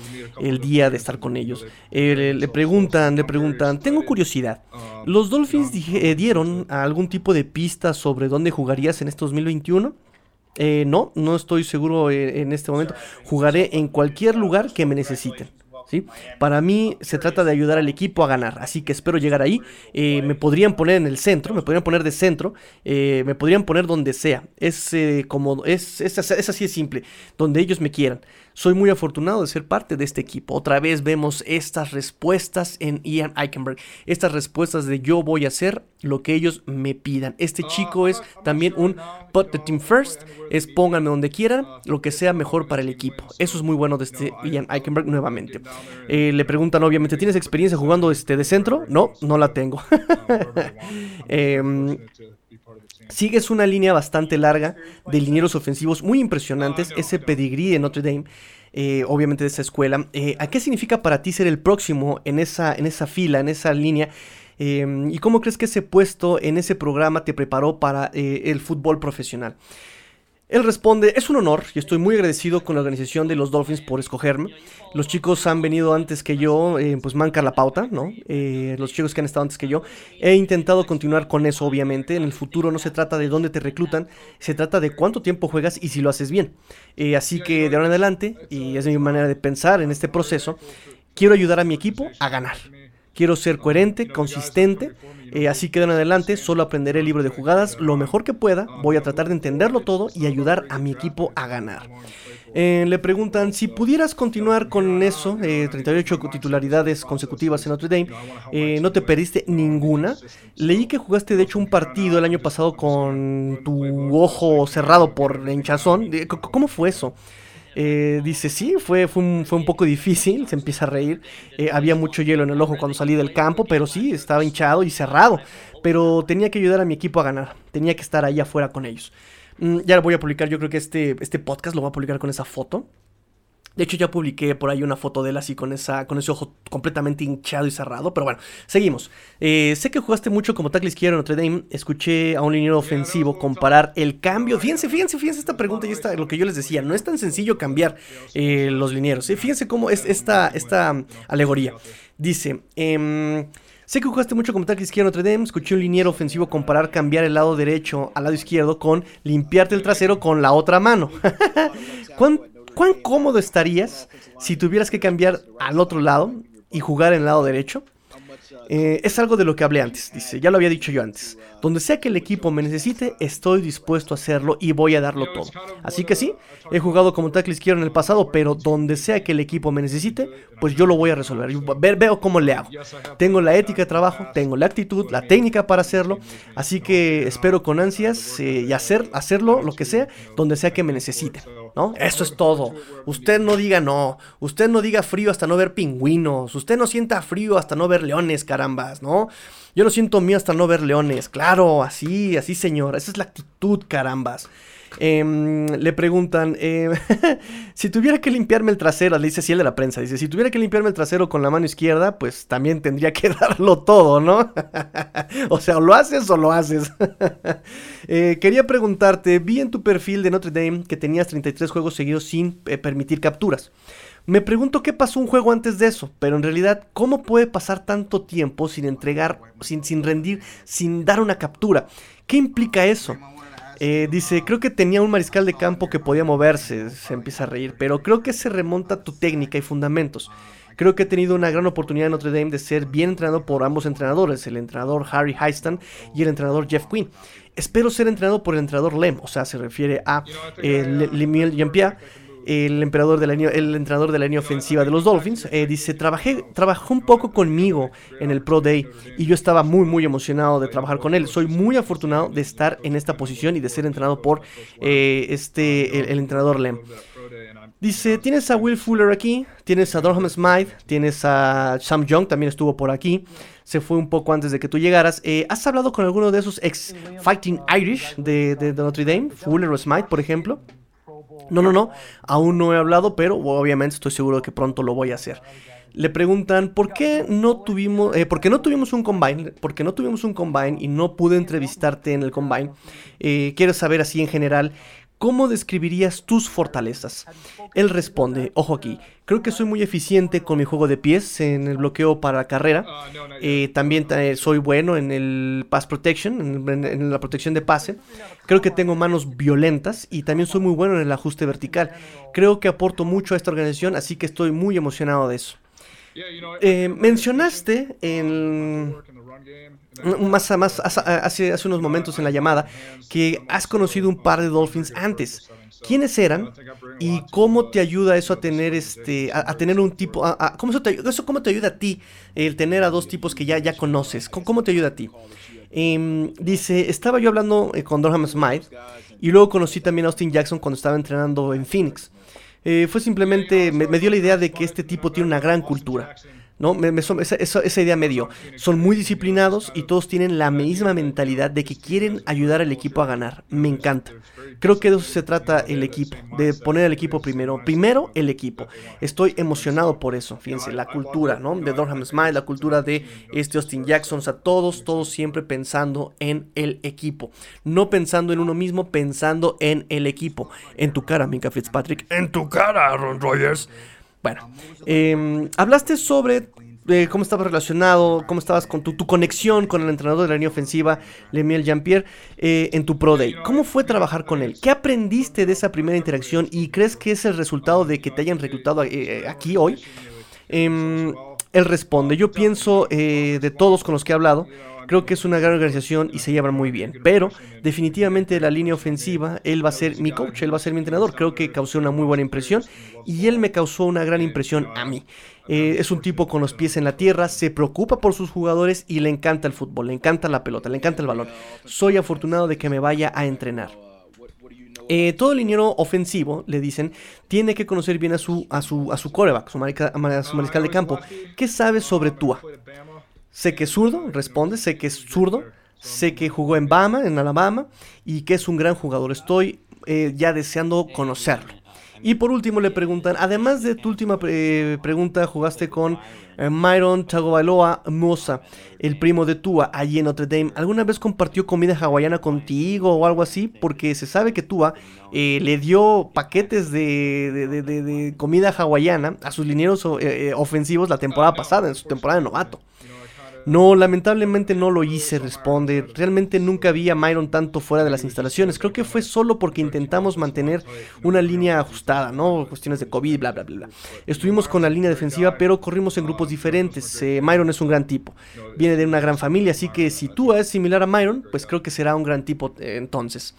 el día de estar con ellos. Le preguntan, le preguntan, tengo curiosidad, ¿los Dolphins eh, dieron algún tipo de pista sobre dónde jugarías en en este 2021? Eh, no, no estoy seguro eh, en este momento. Jugaré en cualquier lugar que me necesiten. ¿Sí? Para mí se trata de ayudar al equipo a ganar, así que espero llegar ahí. Eh, me podrían poner en el centro, me podrían poner de centro, me podrían poner donde sea. Es como es, es, es, así de simple, donde ellos me quieran. Soy muy afortunado de ser parte de este equipo. Otra vez vemos estas respuestas en Ian Eichenberg. Estas respuestas de yo voy a hacer lo que ellos me pidan. Este chico es también un put the team first. Es pónganme donde quieran, lo que sea mejor para el equipo. Eso es muy bueno de este Ian Eichenberg nuevamente. Eh, le preguntan obviamente, ¿tienes experiencia jugando este de centro? No, no la tengo. eh, Sigues una línea bastante larga de linieros ofensivos muy impresionantes, ese pedigrí de Notre Dame, eh, obviamente de esa escuela. Eh, ¿A qué significa para ti ser el próximo en esa, en esa fila, en esa línea? Eh, ¿Y cómo crees que ese puesto en ese programa te preparó para el fútbol profesional? Él responde, es un honor y estoy muy agradecido con la organización de los Dolphins por escogerme. Los chicos han venido antes que yo, eh, pues mancar la pauta, ¿no? Eh, los chicos que han estado antes que yo. He intentado continuar con eso, obviamente. En el futuro no se trata de dónde te reclutan, se trata de cuánto tiempo juegas y si lo haces bien. Eh, así que de ahora en adelante, y es mi manera de pensar en este proceso, quiero ayudar a mi equipo a ganar. Quiero ser coherente, consistente, eh, así que de en adelante. Solo aprenderé el libro de jugadas lo mejor que pueda, voy a tratar de entenderlo todo y ayudar a mi equipo a ganar. Eh, le preguntan si pudieras continuar con eso, 38 eh, titularidades consecutivas en Notre Dame, no te perdiste ninguna. Leí que jugaste de hecho un partido el año pasado con tu ojo cerrado por hinchazón. ¿Cómo fue eso? Eh, dice, sí, fue, fue, un, fue un poco difícil, se empieza a reír. Eh, había mucho hielo en el ojo cuando salí del campo, pero sí, estaba hinchado y cerrado. Pero tenía que ayudar a mi equipo a ganar, tenía que estar ahí afuera con ellos. Mm, ya lo voy a publicar, yo creo que este, este podcast lo voy a publicar con esa foto. De hecho, ya publiqué por ahí una foto de él así con, esa, con ese ojo completamente hinchado y cerrado. Pero bueno, seguimos. Eh, sé que jugaste mucho como tackle izquierdo en Notre Dame. Escuché a un liniero ofensivo comparar el cambio. Fíjense, fíjense, fíjense esta pregunta y esta, lo que yo les decía. No es tan sencillo cambiar eh, los linieros. Fíjense cómo es esta, esta alegoría. Dice, eh, Sé que jugaste mucho como tackle izquierdo en Notre Dame. Escuché un liniero ofensivo comparar cambiar el lado derecho al lado izquierdo con limpiarte el trasero con la otra mano. [laughs] ¿Cuán, ¿Cuán cómodo estarías si tuvieras que cambiar al otro lado y jugar en el lado derecho? Eh, es algo de lo que hablé antes, dice, ya lo había dicho yo antes. Donde sea que el equipo me necesite, estoy dispuesto a hacerlo y voy a darlo todo. Así que sí, he jugado como tackle izquierdo en el pasado, pero donde sea que el equipo me necesite, pues yo lo voy a resolver. veo cómo le hago. Tengo la ética de trabajo, tengo la actitud, la técnica para hacerlo, así que espero con ansias eh, y hacer, hacerlo, lo que sea, donde sea que me necesite. ¿no? Eso es todo. Usted no diga no, usted no diga frío hasta no ver pingüinos, usted no sienta frío hasta no ver leones, carambas, ¿no? Yo no siento mío hasta no ver leones, claro, así, así señor, esa es la actitud, carambas. Em, le preguntan, em, [laughs] si tuviera que limpiarme el trasero, le dice así el de la prensa, dice, si tuviera que limpiarme el trasero con la mano izquierda, pues también tendría que [laughs] darlo todo, ¿no? [laughs] o sea, lo haces o lo haces. Eh, quería preguntarte, vi en tu perfil de Notre Dame que tenías 33 juegos seguidos sin eh, permitir capturas. Me pregunto qué pasó un juego antes de eso, pero en realidad, ¿cómo puede pasar tanto tiempo sin entregar, sin, sin rendir, sin dar una captura? ¿Qué implica eso? Eh, dice, creo que tenía un mariscal de campo que podía moverse, se empieza a reír, pero creo que se remonta a tu técnica y fundamentos. Creo que he tenido una gran oportunidad en Notre Dame de ser bien entrenado por ambos entrenadores, el entrenador Harry Heistan y el entrenador Jeff Quinn. Espero ser entrenado por el entrenador Lem, o sea, se refiere a eh, Lemiel Jean-Pierre el emperador de la el entrenador de la línea ofensiva de los Dolphins, eh, dice, trabajé, trabajó un poco conmigo en el Pro Day y yo estaba muy, muy emocionado de trabajar con él. Soy muy afortunado de estar en esta posición y de ser entrenado por eh, este, el, entrenador Lem. Dice, tienes a Will Fuller aquí, tienes a Durham Smythe, tienes a Sam Young, también estuvo por aquí, se fue un poco antes de que tú llegaras. Eh, ¿Has hablado con alguno de esos ex Fighting Irish de, de Notre Dame, Fuller o Smythe, por ejemplo? No, no, no, aún no he hablado, pero obviamente estoy seguro de que pronto lo voy a hacer. Le preguntan por qué no tuvimos, eh, por qué no tuvimos un combine, porque no tuvimos un combine y no pude entrevistarte en el combine. Eh, quiero saber así en general ¿Cómo describirías tus fortalezas? Él responde, ojo aquí, creo que soy muy eficiente con mi juego de pies en el bloqueo para carrera. Eh, también soy bueno en el pass protection, en, la protección de pase. Creo que tengo manos violentas y también soy muy bueno en el ajuste vertical. Creo que aporto mucho a esta organización, así que estoy muy emocionado de eso. Eh, mencionaste en más, más hace, hace unos momentos en la llamada que has conocido un par de Dolphins antes. ¿Quiénes eran y cómo te ayuda eso a tener este a, tener un tipo ¿cómo eso, te, eso cómo te ayuda a ti el tener a dos tipos que ya ya conoces? ¿Cómo, te ayuda a ti? Em, dice, estaba yo hablando eh, con Durham Smythe y luego conocí también a Austin Jackson cuando estaba entrenando en Phoenix. Eh, fue simplemente, me, dio la idea de que este tipo tiene una gran cultura. ¿No? Me, esa, idea me dio. Son muy disciplinados y todos tienen la misma mentalidad de que quieren ayudar al equipo a ganar. Me encanta. Creo que de eso se trata el equipo, de poner al equipo primero. Primero el equipo. Estoy emocionado por eso. Fíjense, la cultura, ¿no? De Durham Smile, la cultura de este Austin Jackson, o sea, todos, todos siempre pensando en el equipo. No pensando en uno mismo, pensando en el equipo. En tu cara, Minka Fitzpatrick. En tu cara, Aaron Rodgers. Bueno, em, hablaste sobre eh, cómo estabas relacionado, cómo estabas con tu, conexión con el entrenador de la línea ofensiva, Lemiel Jean-Pierre, eh, en tu Pro Day. ¿Cómo fue trabajar con él? ¿Qué aprendiste de esa primera interacción y crees que es el resultado de que te hayan reclutado eh, aquí hoy? Em, él responde, yo pienso de todos con los que he hablado, Creo que es una gran organización y se llevan muy bien. Pero definitivamente la línea ofensiva, él va a ser mi coach, él va a ser mi entrenador. Creo que causó una muy buena impresión y él me causó una gran impresión a mí. Eh, es un tipo con los pies en la tierra, se preocupa por sus jugadores y le encanta el fútbol, le encanta la pelota, le encanta el balón. Soy afortunado de que me vaya a entrenar. Eh, todo liniero ofensivo, le dicen, tiene que conocer bien a su, a su, a su coreback, su, su mariscal de campo. ¿Qué sabe sobre Tua? Sé que es zurdo, responde, sé que es zurdo, sé que jugó en Bama, en Alabama, y que es un gran jugador. Estoy eh, ya deseando conocerlo. Y por último le preguntan, además de tu última eh, pregunta, jugaste con eh, Myron Tagovailoa Mosa, el primo de Tua, allí en Notre Dame. ¿Alguna vez compartió comida hawaiana contigo o algo así? Porque se sabe que Tua le dio paquetes de, comida hawaiana a sus linieros ofensivos la temporada pasada, en su temporada de novato. No, lamentablemente no lo hice, responde. Realmente nunca vi a Myron tanto fuera de las instalaciones. Creo que fue solo porque intentamos mantener una línea ajustada, ¿no? Cuestiones de COVID, bla, bla, bla. bla. Estuvimos con la línea defensiva, pero corrimos en grupos diferentes. Eh, Myron es un gran tipo. Viene de una gran familia, así que si tú es similar a Myron, pues creo que será un gran tipo eh, entonces.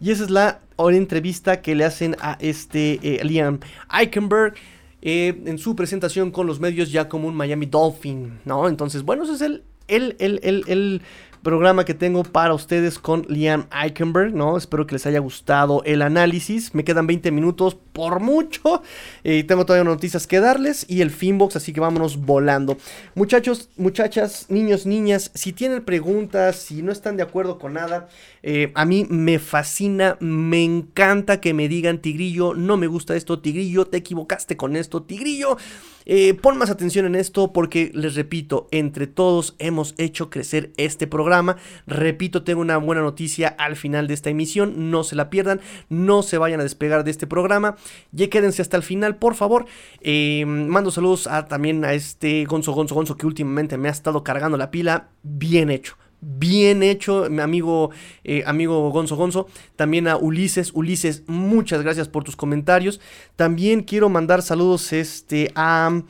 Y esa es la entrevista que le hacen a este eh, Liam Eichenberg. Eh, en su presentación con los medios ya como un Miami Dolphin, ¿no? Entonces, bueno, ese es el, el, el, el, el programa que tengo para ustedes con Liam Eichenberg, ¿no? Espero que les haya gustado el análisis. Me quedan 20 minutos por mucho. Y tengo todavía noticias que darles y el Finbox, así que vámonos volando. Muchachos, muchachas, niños, niñas, si tienen preguntas, si no están de acuerdo con nada, eh, a mí me fascina, me encanta que me digan, Tigrillo, no me gusta esto, Tigrillo, te equivocaste con esto, Tigrillo. Eh, pon más atención en esto porque les repito, entre todos hemos hecho crecer este programa. Repito, tengo una buena noticia al final de esta emisión, no se la pierdan, no se vayan a despegar de este programa. Ya quédense hasta el final, por favor. Eh, mando saludos a, también a este Gonzo Gonzo Gonzo que últimamente me ha estado cargando la pila. Bien hecho bien hecho, mi amigo, eh, amigo Gonzo Gonzo. También a Ulises. Ulises, muchas gracias por tus comentarios. También quiero mandar saludos este, a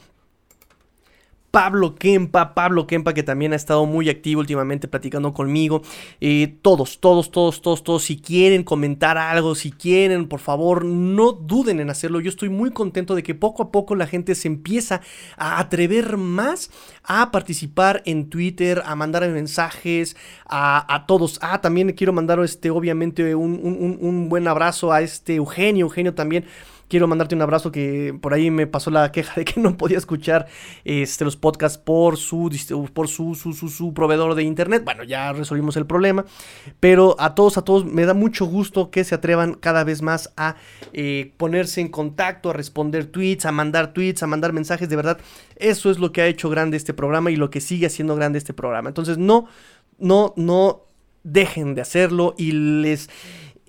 Pablo Kempa, Pablo Kempa que también ha estado muy activo últimamente platicando conmigo. Eh, todos, todos, todos, todos, todos, si quieren comentar algo, si quieren, por favor, no duden en hacerlo. Yo estoy muy contento de que poco a poco la gente se empieza a atrever más a participar en Twitter, a mandar mensajes a, todos. Ah, también quiero mandar este, obviamente, un, un buen abrazo a este Eugenio, Eugenio también Quiero mandarte un abrazo que por ahí me pasó la queja de que no podía escuchar este, los podcasts por, su, por su, su, su, proveedor de internet. Bueno, ya resolvimos el problema. Pero a todos, a todos, me da mucho gusto que se atrevan cada vez más a eh, ponerse en contacto, a responder tweets, a mandar tweets, a mandar mensajes. De verdad, eso es lo que ha hecho grande este programa y lo que sigue haciendo grande este programa. Entonces, no, no, no dejen de hacerlo y les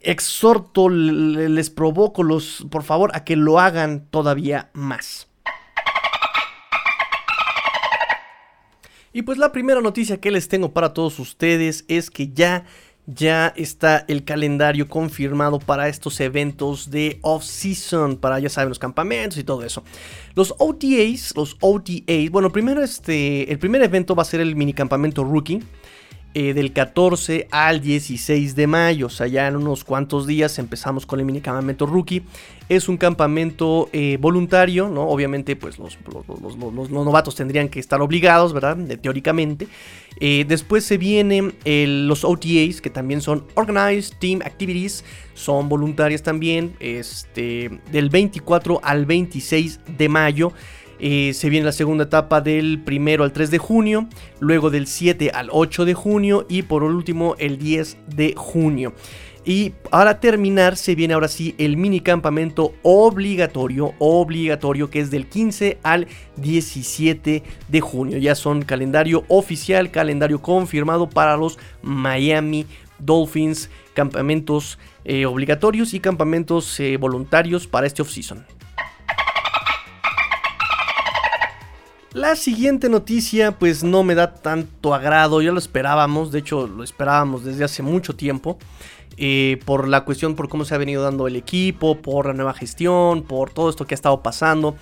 exhorto, les provoco, los, por favor, a que lo hagan todavía más. Y pues la primera noticia que les tengo para todos ustedes es que ya ya está el calendario confirmado para estos eventos de off-season, para ya saben los campamentos y todo eso. Los OTAs, los OTAs, bueno, primero este, el primer evento va a ser el mini campamento rookie. Eh, del 14 al 16 de mayo. O sea, ya en unos cuantos días empezamos con el mini campamento rookie. Es un campamento eh, voluntario, ¿no? Obviamente, pues los, novatos tendrían que estar obligados, ¿verdad? teóricamente. Eh, después se vienen los OTAs, que también son Organized Team Activities. Son voluntarias también. Este, del 24 al 26 de mayo. Eh, se viene la segunda etapa del primero al 3 de junio, luego del 7 al 8 de junio y por último el 10 de junio. Y para terminar se viene ahora sí el mini campamento obligatorio, obligatorio que es del 15 al 17 de junio. Ya son calendario oficial, calendario confirmado para los Miami Dolphins, campamentos eh, obligatorios y campamentos eh, voluntarios para este off-season. La siguiente noticia pues no me da tanto agrado, ya lo esperábamos, de hecho lo esperábamos desde hace mucho tiempo, eh, por la cuestión, por cómo se ha venido dando el equipo, por la nueva gestión, por todo esto que ha estado pasando.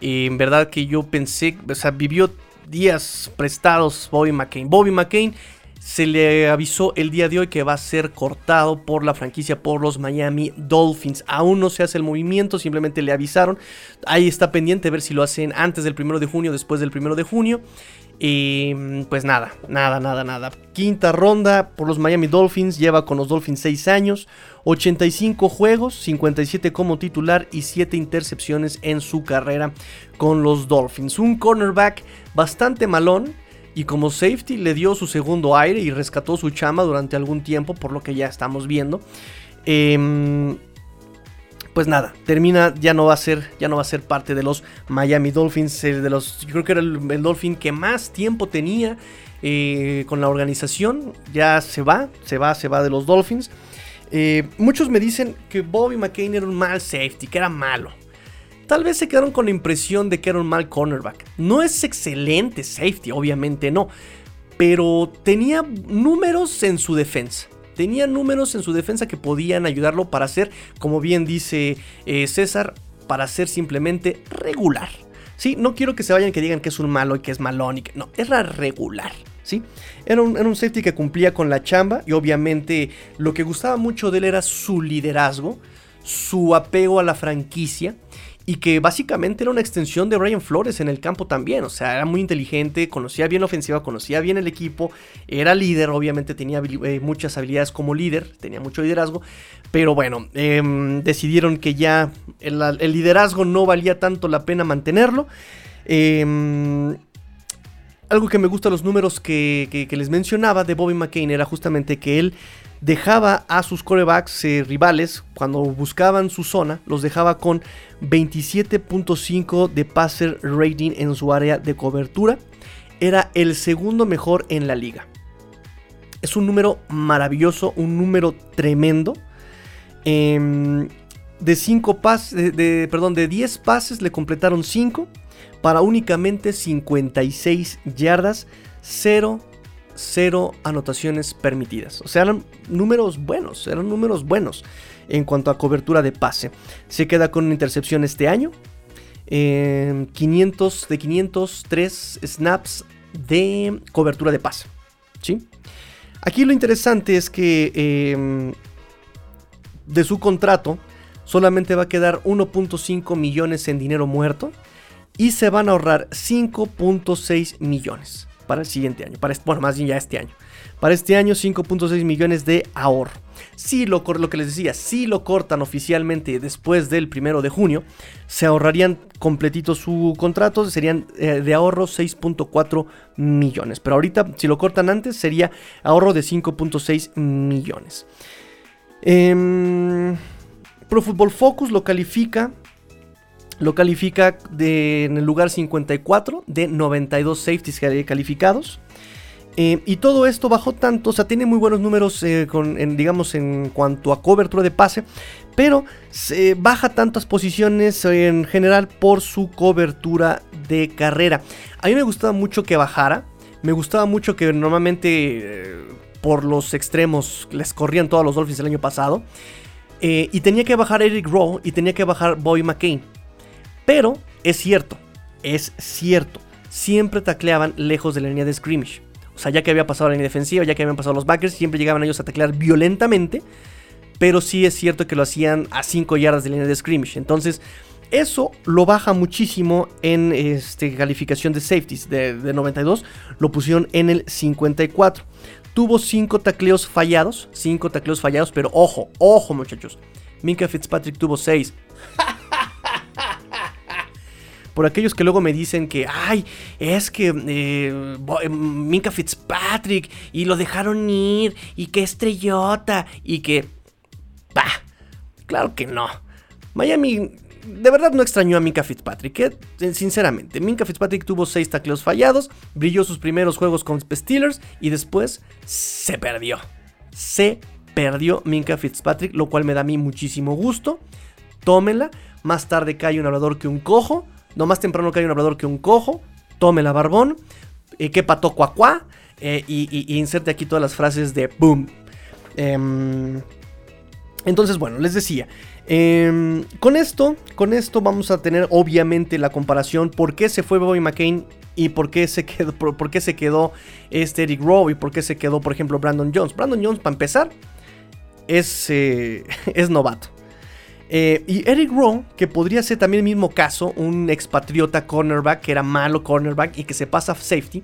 Eh, en verdad que yo pensé, o sea, vivió días prestados Bobby McCain. Bobby McCain se le avisó el día de hoy que va a ser cortado por la franquicia por los Miami Dolphins. Aún no se hace el movimiento, simplemente le avisaron. Ahí está pendiente ver si lo hacen antes del primero de junio, después del primero de junio. Y pues nada, nada, nada, nada. Quinta ronda por los Miami Dolphins, lleva con los Dolphins 6 años, 85 juegos, 57 como titular y 7 intercepciones en su carrera con los Dolphins. Un cornerback bastante malón, y como safety le dio su segundo aire y rescató su chama durante algún tiempo, por lo que ya estamos viendo. Em, pues nada, termina, ya no va a ser, ya no va a ser parte de los Miami Dolphins, de los, yo creo que era el, Dolphin que más tiempo tenía eh, con la organización, ya se va, se va, se va de los Dolphins. Eh, muchos me dicen que Bobby McCain era un mal safety, que era malo. Tal vez se quedaron con la impresión de que era un mal cornerback. No es excelente safety, obviamente no. pero tenía números en su defensa. Tenía números en su defensa que podían ayudarlo para ser, como bien dice eh, César, para ser simplemente regular. Sí, no quiero que se vayan que digan que es un malo y que es malón y que no, era regular. ¿Sí? Era un, era un safety que cumplía con la chamba y obviamente lo que gustaba mucho de él era su liderazgo, su apego a la franquicia y que básicamente era una extensión de Brian Flores en el campo también, o sea, era muy inteligente, conocía bien la ofensiva, conocía bien el equipo, era líder, obviamente tenía eh, muchas habilidades como líder, tenía mucho liderazgo, pero bueno, em, decidieron que ya el, liderazgo no valía tanto la pena mantenerlo. Em, algo que me gusta los números que, que les mencionaba de Bobby McCain era justamente que él dejaba a sus corebacks eh, rivales, cuando buscaban su zona, los dejaba con 27.5 de passer rating en su área de cobertura. Era el segundo mejor en la liga. Es un número maravilloso, un número tremendo. Em, de 5 pases, de, perdón, de 10 pases le completaron 5 para únicamente 56 yardas, 0 cero anotaciones permitidas. O sea, eran números buenos, eran números buenos en cuanto a cobertura de pase. Se queda con una intercepción este año. 500 de 503 snaps de cobertura de pase. ¿sí? Aquí lo interesante es que em, de su contrato solamente va a quedar 1.5 millones en dinero muerto y se van a ahorrar 5.6 millones para el siguiente año. Para, bueno, más bien ya este año. Para este año 5.6 millones de ahorro. Si lo, lo que les decía, si lo cortan oficialmente después del primero de junio, se ahorrarían completito su contrato, serían eh, de ahorro 6.4 millones. Pero ahorita, si lo cortan antes, sería ahorro de 5.6 millones. Em, Pro Football Focus lo califica lo califica en el lugar 54 de 92 safeties calificados. Eh, y todo esto bajó tanto, o sea, tiene muy buenos números, eh, en, digamos, en cuanto a cobertura de pase, pero se baja tantas posiciones en general por su cobertura de carrera. A mí me gustaba mucho que bajara, me gustaba mucho que normalmente eh, por los extremos les corrían todos los Dolphins el año pasado. y tenía que bajar Eric Rowe y tenía que bajar Boy McCain. Pero es cierto, es cierto, siempre tacleaban lejos de la línea de scrimmage. O sea, ya que había pasado la línea defensiva, ya que habían pasado los backers, siempre llegaban ellos a taclear violentamente. Pero sí es cierto que lo hacían a 5 yardas de línea de scrimmage. Entonces, eso lo baja muchísimo en este, calificación de safeties. De, de 92 lo pusieron en el 54. Tuvo 5 tacleos fallados. 5 tacleos fallados, pero ojo, ojo muchachos. Minka Fitzpatrick tuvo 6. Por aquellos que luego me dicen que, ay, es que eh, eh, Minka Fitzpatrick y lo dejaron ir y que estrellota y que... Bah, claro que no. Miami de verdad no extrañó a Minka Fitzpatrick, eh, sinceramente. Minka Fitzpatrick tuvo 6 tacleos fallados, brilló sus primeros juegos con Steelers y después se perdió. Se perdió Minka Fitzpatrick, lo cual me da a mí muchísimo gusto. Tómenla. Más tarde cae un hablador que un cojo. No más temprano que hay un hablador que un cojo. Tome la barbón. Eh, que pato cuacuá. Eh, y, inserte aquí todas las frases de boom. Em, entonces, bueno, les decía. Em, con esto, con esto vamos a tener obviamente la comparación. ¿Por qué se fue Bobby McCain? Y por qué se quedó, por, qué se quedó este Eric Rowe y por qué se quedó, por ejemplo, Brandon Jones. Brandon Jones, para empezar, es, eh, [laughs] es novato. Eh, y Eric Rowe, que podría ser también el mismo caso, un expatriota cornerback que era malo cornerback y que se pasa a safety.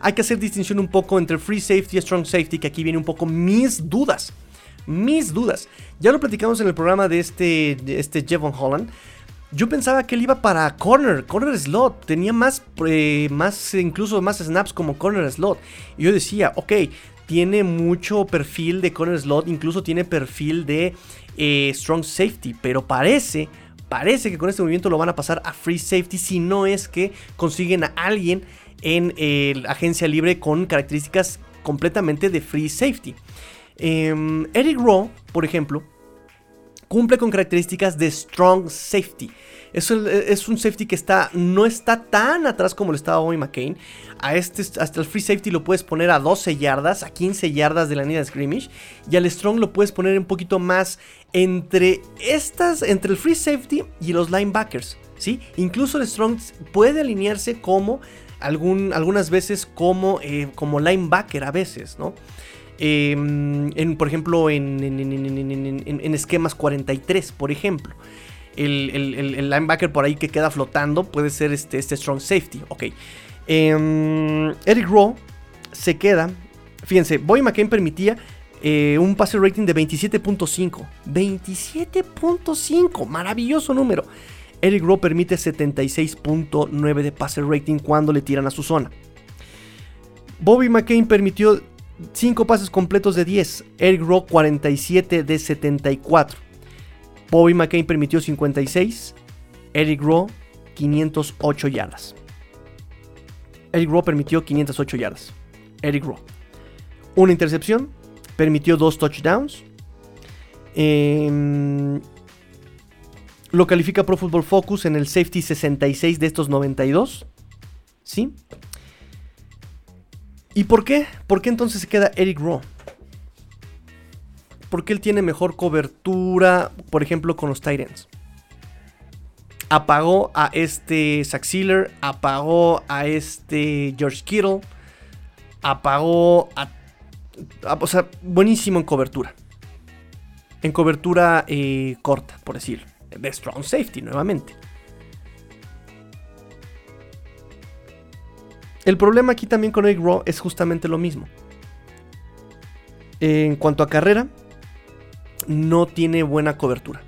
Hay que hacer distinción un poco entre free safety y strong safety, que aquí viene un poco mis dudas. Mis dudas. Ya lo platicamos en el programa de este, este Jevon Holland. Yo pensaba que él iba para corner, corner slot. Tenía más, eh, más, incluso más snaps como corner slot. Y yo decía, ok, tiene mucho perfil de corner slot, incluso tiene perfil de eh, strong safety, pero parece, parece que con este movimiento lo van a pasar a free safety si no es que consiguen a alguien en eh, agencia libre con características completamente de free safety. Em, Eric Rowe, por ejemplo, cumple con características de strong safety. Es, es, un safety que está, no está tan atrás como lo estaba Bobby McCain. A este, hasta el free safety lo puedes poner a 12 yardas, a 15 yardas de la línea de scrimmage. Y al strong lo puedes poner un poquito más entre estas, entre el free safety y los linebackers. ¿sí? Incluso el strong puede alinearse como algunas veces como, eh, como linebacker a veces, ¿no? Em, en, por ejemplo, en, en, esquemas 43, por ejemplo. El, linebacker por ahí que queda flotando puede ser este, este strong safety. Ok. Em, Eric Rowe se queda. Fíjense, Boy McCain permitía eh, un pase rating de 27.5. 27.5. Maravilloso número. Eric Rowe permite 76.9 de pase rating cuando le tiran a su zona. Bobby McCain permitió 5 pases completos de 10. Eric Rowe 47 de 74. Bobby McCain permitió 56. Eric Rowe 508 yardas. Eric Rowe permitió 508 yardas. Eric Rowe. Una intercepción. Permitió dos touchdowns. Em, lo califica Pro Football Focus en el safety 66 de estos 92. ¿Sí? ¿Y por qué? ¿Por qué entonces se queda Eric Rowe? Porque él tiene mejor cobertura, por ejemplo, con los Titans. Apagó a este Zach apagó a este George Kittle, apagó a, O sea, buenísimo en cobertura. En cobertura eh, corta, por decirlo. De strong safety, nuevamente. El problema aquí también con Eric Rowe es justamente lo mismo. En cuanto a carrera, no tiene buena cobertura.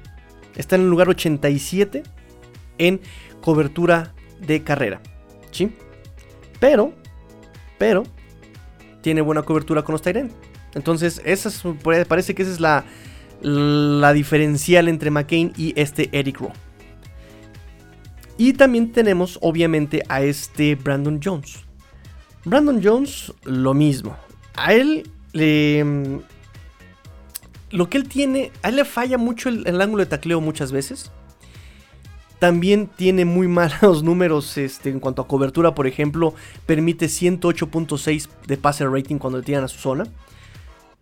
Está en el lugar 87 en cobertura de carrera. ¿Sí? Pero, pero, tiene buena cobertura con los Tyrant. Entonces, esa parece que esa es la, la diferencial entre McCain y este Eric Rowe. Y también tenemos, obviamente, a este Brandon Jones. Brandon Jones, lo mismo. A él le. Lo que él tiene, a él le falla mucho el, ángulo de tacleo muchas veces. También tiene muy [laughs] malos números este, en cuanto a cobertura, por ejemplo, permite 108.6 de pase rating cuando le tiran a su zona.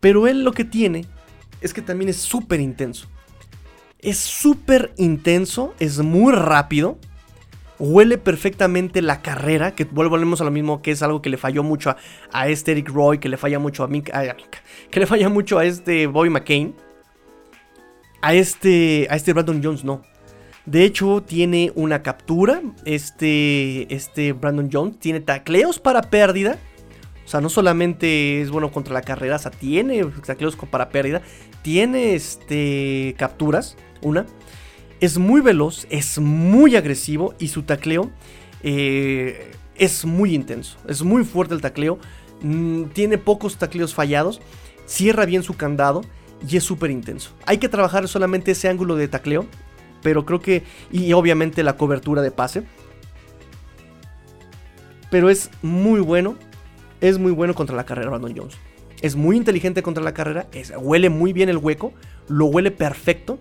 Pero él lo que tiene es que también es súper intenso. Es súper intenso, es muy rápido huele perfectamente la carrera, que volvemos a lo mismo, que es algo que le falló mucho a, este Eric Roy, que le falla mucho a Mika, [laughs] que le falla mucho a este Bobby McCain. A este, a este Brandon Jones no. De hecho, tiene una captura. Este, este Brandon Jones tiene tacleos para pérdida. O sea, no solamente es bueno contra la carrera, o sea, tiene tacleos para pérdida. Tiene este, capturas, una. Es muy veloz, es muy agresivo y su tacleo eh, es muy intenso. Es muy fuerte el tacleo. Mm, tiene pocos tacleos fallados. Cierra bien su candado y es súper intenso. Hay que trabajar solamente ese ángulo de tacleo. Pero creo que... Y obviamente la cobertura de pase. Pero es muy bueno. Es muy bueno contra la carrera Brandon Jones. Es muy inteligente contra la carrera. huele muy bien el hueco. Lo huele perfecto.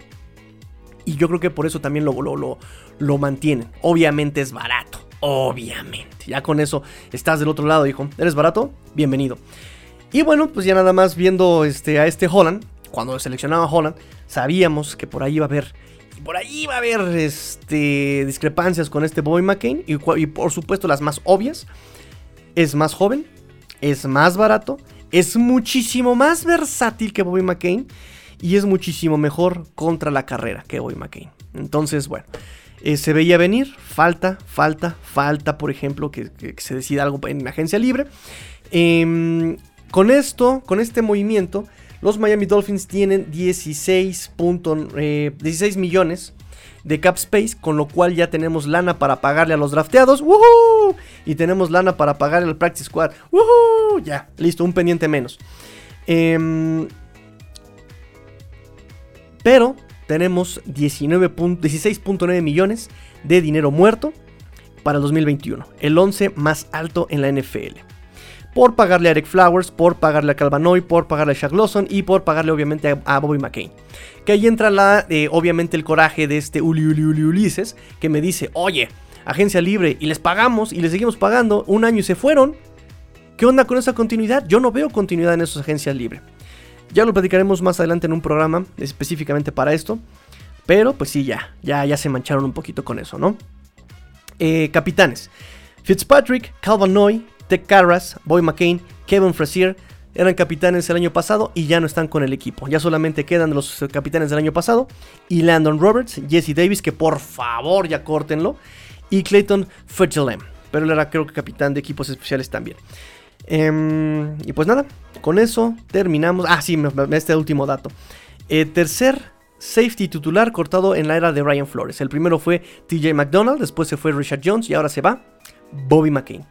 Y yo creo que por eso también lo, lo, lo, mantienen. Obviamente es barato. Obviamente. Ya con eso estás del otro lado, hijo. ¿Eres barato? Bienvenido. Y bueno, pues ya nada más viendo este, a este Holland. Cuando seleccionaba a Holland, sabíamos que por ahí iba a haber. Y por ahí iba a haber este, discrepancias con este Bobby McCain. Y, y por supuesto las más obvias. Es más joven. Es más barato. Es muchísimo más versátil que Bobby McCain y es muchísimo mejor contra la carrera que hoy McCain. Entonces, bueno, eh, se veía venir, falta, falta, falta, por ejemplo, que, se decida algo en agencia libre. Em, con esto, con este movimiento, los Miami Dolphins tienen 16, 16 eh, millones de cap space, con lo cual ya tenemos lana para pagarle a los drafteados. Y tenemos lana para pagarle al practice squad. Ya, listo, un pendiente menos. Eh, pero tenemos 16.9 millones de dinero muerto para el 2021, el 11 más alto en la NFL. por pagarle a Eric Flowers, por pagarle a Calvanoy, por pagarle a Shaq Lawson y por pagarle obviamente a, Bobby McCain. Que ahí entra la, eh, obviamente el coraje de este Uli, Uli, Uli Ulises, que me dice, oye, agencia libre, y les pagamos y les seguimos pagando un año y se fueron. ¿Qué onda con esa continuidad? Yo no veo continuidad en esas agencias libres. Ya lo platicaremos más adelante en un programa específicamente para esto. Pero pues sí, ya, ya, ya se mancharon un poquito con eso, ¿no? Eh, capitanes. Fitzpatrick, Calvin Noy, Ted Carras, Boy McCain, Kevin Frazier eran capitanes el año pasado y ya no están con el equipo. Ya solamente quedan los capitanes del año pasado. Y Landon Roberts, Jesse Davis, que por favor ya córtenlo. Y Clayton Fudgelem. Pero él era creo que capitán de equipos especiales también. Em, y pues nada, con eso terminamos. Ah, sí, este último dato. Eh, tercer safety titular cortado en la era de Ryan Flores. El primero fue TJ McDonald, después se fue Richard Jones y ahora se va Bobby McCain.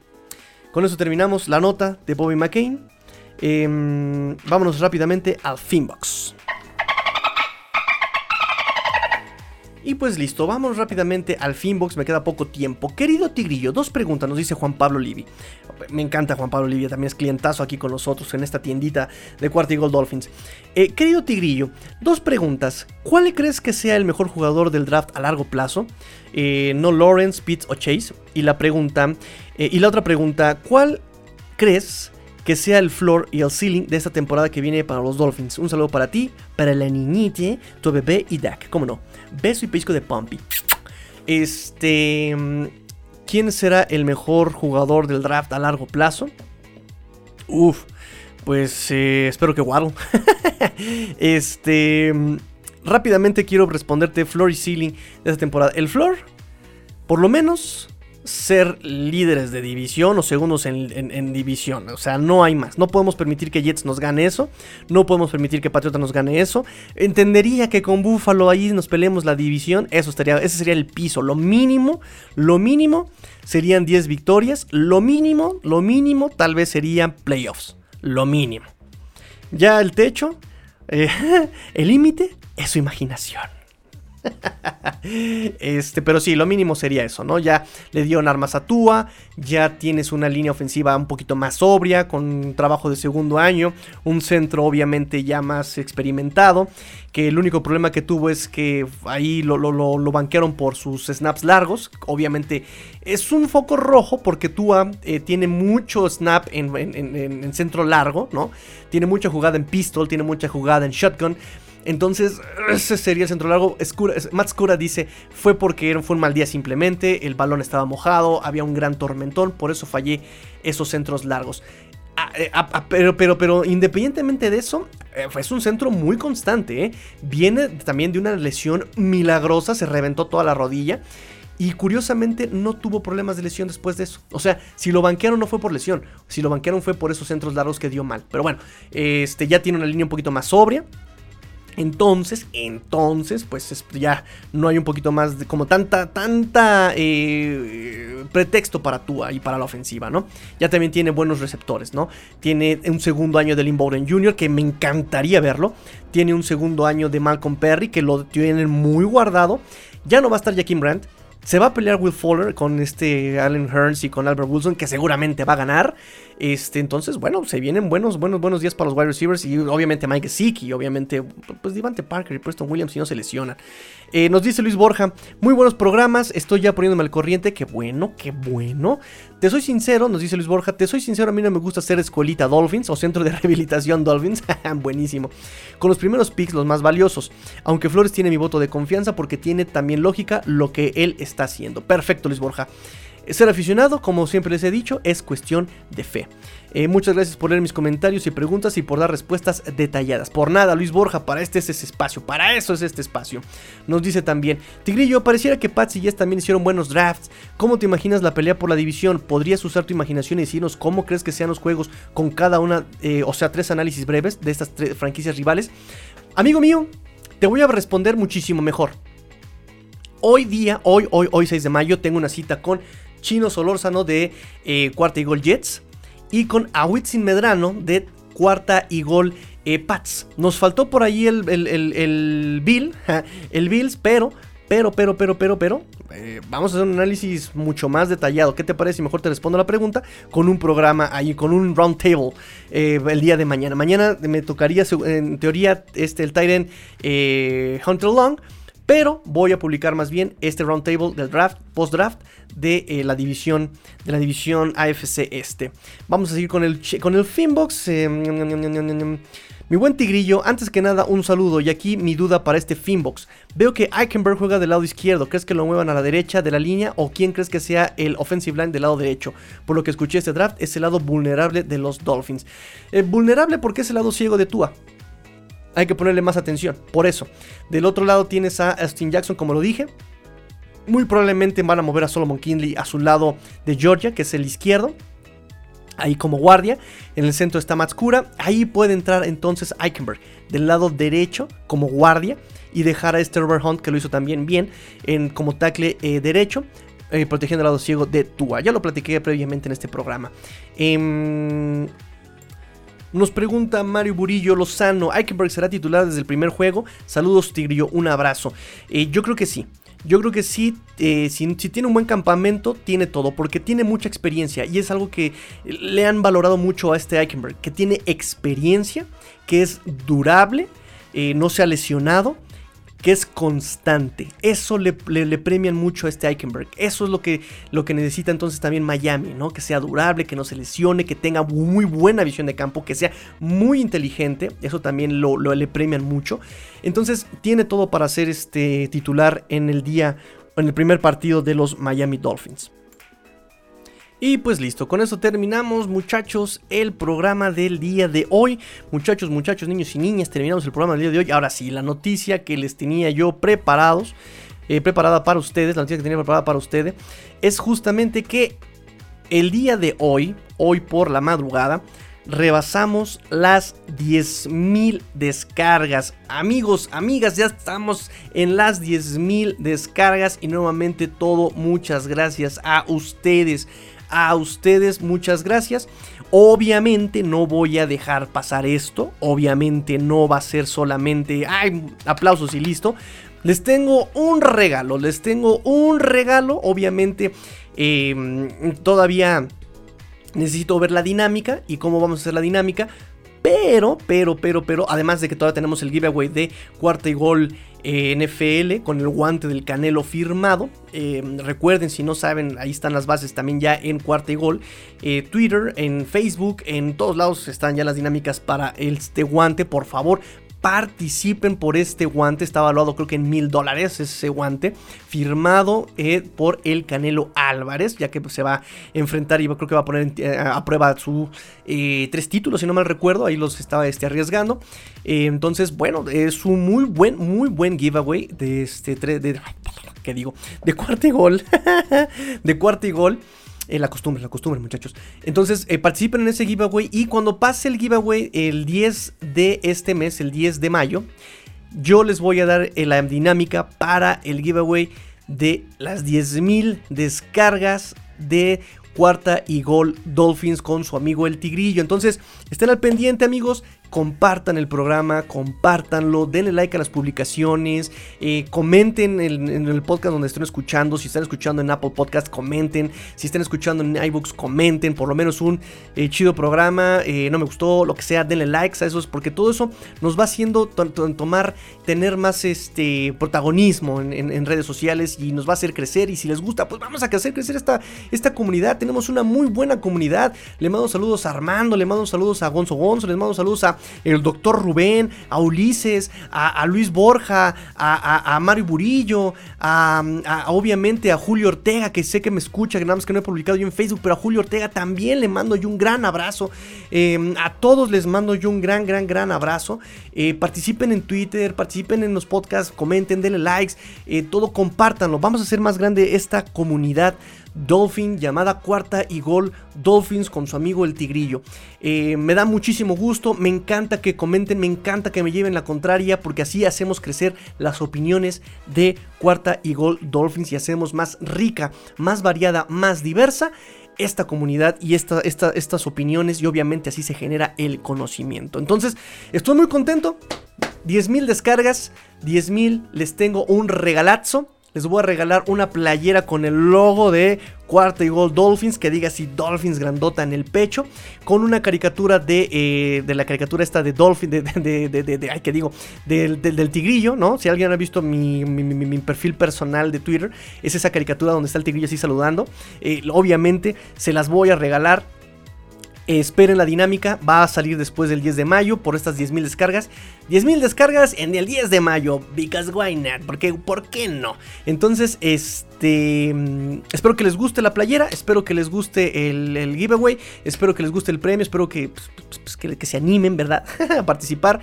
Con eso terminamos la nota de Bobby McCain. Em, vámonos rápidamente al Finbox. Y pues listo, vamos rápidamente al Finbox, me queda poco tiempo. Querido Tigrillo, dos preguntas, nos dice Juan Pablo Livi. Me encanta Juan Pablo Livi, también es clientazo aquí con nosotros en esta tiendita de Gold Dolphins. Eh, querido Tigrillo, dos preguntas. ¿Cuál crees que sea el mejor jugador del draft a largo plazo? Eh, no Lawrence, Pitts o Chase. Y la pregunta, eh, y la otra pregunta, ¿cuál crees que sea el floor y el ceiling de esta temporada que viene para los Dolphins. Un saludo para ti, para la niñita, tu bebé y Dak. ¿Cómo no? Beso y pisco de Pumpy. Este. ¿Quién será el mejor jugador del draft a largo plazo? Uf, pues eh, espero que Waddle. [laughs] este. Rápidamente quiero responderte floor y ceiling de esta temporada. El floor, por lo menos, ser líderes de división o segundos en, división. O sea, no hay más. No podemos permitir que Jets nos gane eso. No podemos permitir que Patriota nos gane eso. Entendería que con Buffalo ahí nos peleemos la división. Eso estaría, ese sería el piso. Lo mínimo, lo mínimo serían 10 victorias. Lo mínimo, lo mínimo tal vez serían playoffs. Lo mínimo. Ya el techo, eh, [laughs] el límite es su imaginación. Este, pero sí, lo mínimo sería eso, ¿no? Ya le dieron armas a Tua, ya tienes una línea ofensiva un poquito más sobria, con trabajo de segundo año, un centro obviamente ya más experimentado, que el único problema que tuvo es que ahí lo, banquearon por sus snaps largos, obviamente es un foco rojo porque Tua eh, tiene mucho snap en, en centro largo, ¿no? Tiene mucha jugada en pistol, tiene mucha jugada en shotgun. Entonces, ese sería el centro largo. Matt Scura dice, fue porque fue un mal día simplemente, el balón estaba mojado, había un gran tormentón, por eso fallé esos centros largos. Ah, eh, ah, ah, pero, pero, pero independientemente de eso, eh, es un centro muy constante. ¿eh? Viene también de una lesión milagrosa, se reventó toda la rodilla. Y curiosamente no tuvo problemas de lesión después de eso. O sea, si lo banquearon no fue por lesión. Si lo banquearon fue por esos centros largos que dio mal. Pero bueno, este ya tiene una línea un poquito más sobria. Entonces, entonces, pues ya no hay un poquito más de como tanta, tanta eh, pretexto para Tua y para la ofensiva, ¿no? Ya también tiene buenos receptores, ¿no? Tiene un segundo año de Lynn Bowden Jr., que me encantaría verlo. Tiene un segundo año de Malcolm Perry, que lo tienen muy guardado. Ya no va a estar Jaquim Brandt. Se va a pelear Will Fuller con este Allen Hearns y con Albert Wilson, que seguramente va a ganar. Este, entonces, bueno, se vienen buenos, buenos, buenos días para los wide receivers. Y obviamente Mike Siki, obviamente, pues Devante Parker y Preston Williams si no se lesiona. Eh, nos dice Luis Borja, muy buenos programas, estoy ya poniéndome al corriente. Qué bueno, qué bueno. Te soy sincero, nos dice Luis Borja, te soy sincero, a mí no me gusta ser escuelita Dolphins o centro de [laughs] rehabilitación Dolphins. [laughs] Buenísimo. Con los primeros picks, los más valiosos. Aunque Flores tiene mi voto de confianza porque tiene también lógica lo que él está haciendo. Perfecto, Luis Borja. Ser aficionado, como siempre les he dicho, es cuestión de fe. Eh, muchas gracias por leer mis comentarios y preguntas y por dar respuestas detalladas. Por nada, Luis Borja, para este es ese espacio, para eso es este espacio. Nos dice también, Tigrillo, pareciera que Pats y Jess también hicieron buenos drafts. ¿Cómo te imaginas la pelea por la división? ¿Podrías usar tu imaginación y decirnos cómo crees que sean los juegos con cada una, eh, o sea, tres análisis breves de estas tres franquicias rivales? Amigo mío, te voy a responder muchísimo mejor. Hoy día, hoy, hoy, hoy 6 de mayo, tengo una cita con Chino Solórzano de eh, Cuarta Gol Jets y con Awitzin Medrano de Cuarta y Gol eh, Pats. Nos faltó por ahí el, el, el, Bill, [laughs] el Bills, pero, pero, pero, pero, pero, pero, eh, vamos a hacer un análisis mucho más detallado. ¿Qué te parece? Mejor te respondo la pregunta con un programa ahí, con un round table eh, el día de mañana. Mañana me tocaría, en teoría, este, el Tyrant Hunter Long. Pero voy a publicar más bien este roundtable del draft, post draft de la división de la división AFC este. Vamos a seguir con el con el Finbox. Mi buen tigrillo, antes que nada un saludo y aquí mi duda para este Finbox. Veo que Eichenberg juega del lado izquierdo, ¿crees que lo muevan a la derecha de la línea o quién crees que sea el offensive line del lado derecho? Por lo que escuché este draft, es el lado vulnerable de los Dolphins. Eh, vulnerable porque es el lado ciego de Tua. Hay que ponerle más atención, por eso. Del otro lado tienes a Austin Jackson, como lo dije. Muy probablemente van a mover a Solomon Kinley a su lado de Georgia, que es el izquierdo ahí como guardia. En el centro está Matskura. Ahí puede entrar entonces Eichenberg del lado derecho como guardia y dejar a este Robert Hunt que lo hizo también bien en, como tackle eh, derecho. Eh, protegiendo el lado ciego de Tua. Ya lo platiqué previamente en este programa. Em, nos pregunta Mario Burillo Lozano. Eichenberg será titular desde el primer juego. Saludos, Tigrillo. Un abrazo. Eh, yo creo que sí. Yo creo que sí, eh, si, tiene un buen campamento, tiene todo, porque tiene mucha experiencia y es algo que le han valorado mucho a este Eichenberg, que tiene experiencia, que es durable, eh, no se ha lesionado que es constante. Eso le, premian mucho a este Eichenberg. Eso es lo que, lo que necesita entonces también Miami, ¿no? Que sea durable, que no se lesione, que tenga muy buena visión de campo, que sea muy inteligente. Eso también lo, le premian mucho. Entonces tiene todo para ser este titular en el día, en el primer partido de los Miami Dolphins. Y pues listo, con eso terminamos muchachos el programa del día de hoy. Muchachos, muchachos, niños y niñas, terminamos el programa del día de hoy. Ahora sí, la noticia que les tenía yo preparados, eh, preparada para ustedes, la noticia que tenía preparada para ustedes, es justamente que el día de hoy, hoy por la madrugada, rebasamos las 10.000 descargas. Amigos, amigas, ya estamos en las 10.000 descargas y nuevamente todo muchas gracias a ustedes a ustedes muchas gracias. Obviamente no voy a dejar pasar esto. Obviamente no va a ser solamente ay, aplausos y listo. Les tengo un regalo. Les tengo un regalo. Obviamente em, todavía necesito ver la dinámica y cómo vamos a hacer la dinámica. Pero, pero, pero, pero, además de que todavía tenemos el giveaway de cuarta y gol eh, NFL con el guante del Canelo firmado. Eh, recuerden, si no saben, ahí están las bases también ya en cuarta y gol. Eh, Twitter, en Facebook, en todos lados están ya las dinámicas para este guante. Por favor, participen por este guante. Está evaluado creo que en mil dólares ese guante. Firmado eh, por el Canelo Álvarez. Ya que pues, se va a enfrentar y creo que va a poner eh, a prueba sus eh, tres títulos, si no mal recuerdo. Ahí los estaba este, arriesgando. entonces, bueno, es un muy buen, muy buen giveaway de este... De, ¿Qué digo? De cuarto y gol. [laughs] de cuarto y gol. Eh, la costumbre, la costumbre, muchachos. Entonces, eh, participen en ese giveaway. Y cuando pase el giveaway el 10 de este mes, el 10 de mayo, yo les voy a dar eh, la dinámica para el giveaway de las 10.000 descargas de cuarta y gol Dolphins con su amigo el Tigrillo. Entonces, estén al pendiente, amigos compartan el programa, compártanlo, denle like a las publicaciones, eh, comenten en, el podcast donde estén escuchando, si están escuchando en Apple Podcast, comenten, si están escuchando en iBooks, comenten, por lo menos un eh, chido programa, eh, no me gustó, lo que sea, denle likes a esos, porque todo eso nos va haciendo tomar, tener más este protagonismo en, redes sociales y nos va a hacer crecer, y si les gusta, pues vamos a hacer crecer esta, esta comunidad, tenemos una muy buena comunidad, le mando saludos a Armando, le mando saludos a Gonzo Gonzo, les mando saludos a el doctor Rubén, a Ulises, a, Luis Borja, a, Mario Burillo, a, obviamente a Julio Ortega, que sé que me escucha, que nada más que no he publicado yo en Facebook, pero a Julio Ortega también le mando yo un gran abrazo. Em, a todos les mando yo un gran, gran, gran abrazo. Eh, participen en Twitter, participen en los podcasts, comenten, denle likes, eh, todo compártanlo. Vamos a hacer más grande esta comunidad Dolphin llamada Cuarta y Gol Dolphins con su amigo el Tigrillo. Eh, me da muchísimo gusto, me encanta que comenten, me encanta que me lleven la contraria porque así hacemos crecer las opiniones de Cuarta y Gol Dolphins y hacemos más rica, más variada, más diversa esta comunidad y esta, estas opiniones y obviamente así se genera el conocimiento. Entonces, estoy muy contento. 10.000 descargas, 10.000 les tengo un regalazo les voy a regalar una playera con el logo de Cuarta y Gol Dolphins, que diga así Dolphins grandota en el pecho, con una caricatura de, eh, de la caricatura esta de Dolphin, de, de, de, ay, que digo, del, del, tigrillo, ¿no? Si alguien ha visto mi, mi, mi, perfil personal de Twitter, es esa caricatura donde está el tigrillo así saludando. Eh, obviamente se las voy a regalar Esperen la dinámica, va a salir después del 10 de mayo por estas 10.000 descargas. 10.000 descargas en el 10 de mayo, because why not? Porque, ¿Por qué no? Entonces, este, mm, espero que les guste la playera, espero que les guste el, giveaway, espero que les guste el premio, espero que, pues, pues, pues, que, se animen, ¿verdad? [laughs] a participar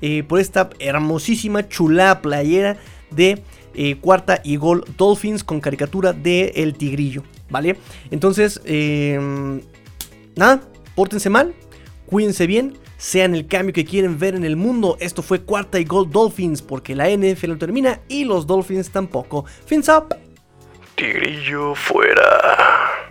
eh, por esta hermosísima, chula playera de eh, cuarta y gol Dolphins con caricatura de El Tigrillo, ¿vale? Entonces, eh, nada, Pórtense mal, cuídense bien, sean el cambio que quieren ver en el mundo. Esto fue cuarta y gol Dolphins porque la NFL no termina y los Dolphins tampoco. Fins up. Tigrillo fuera.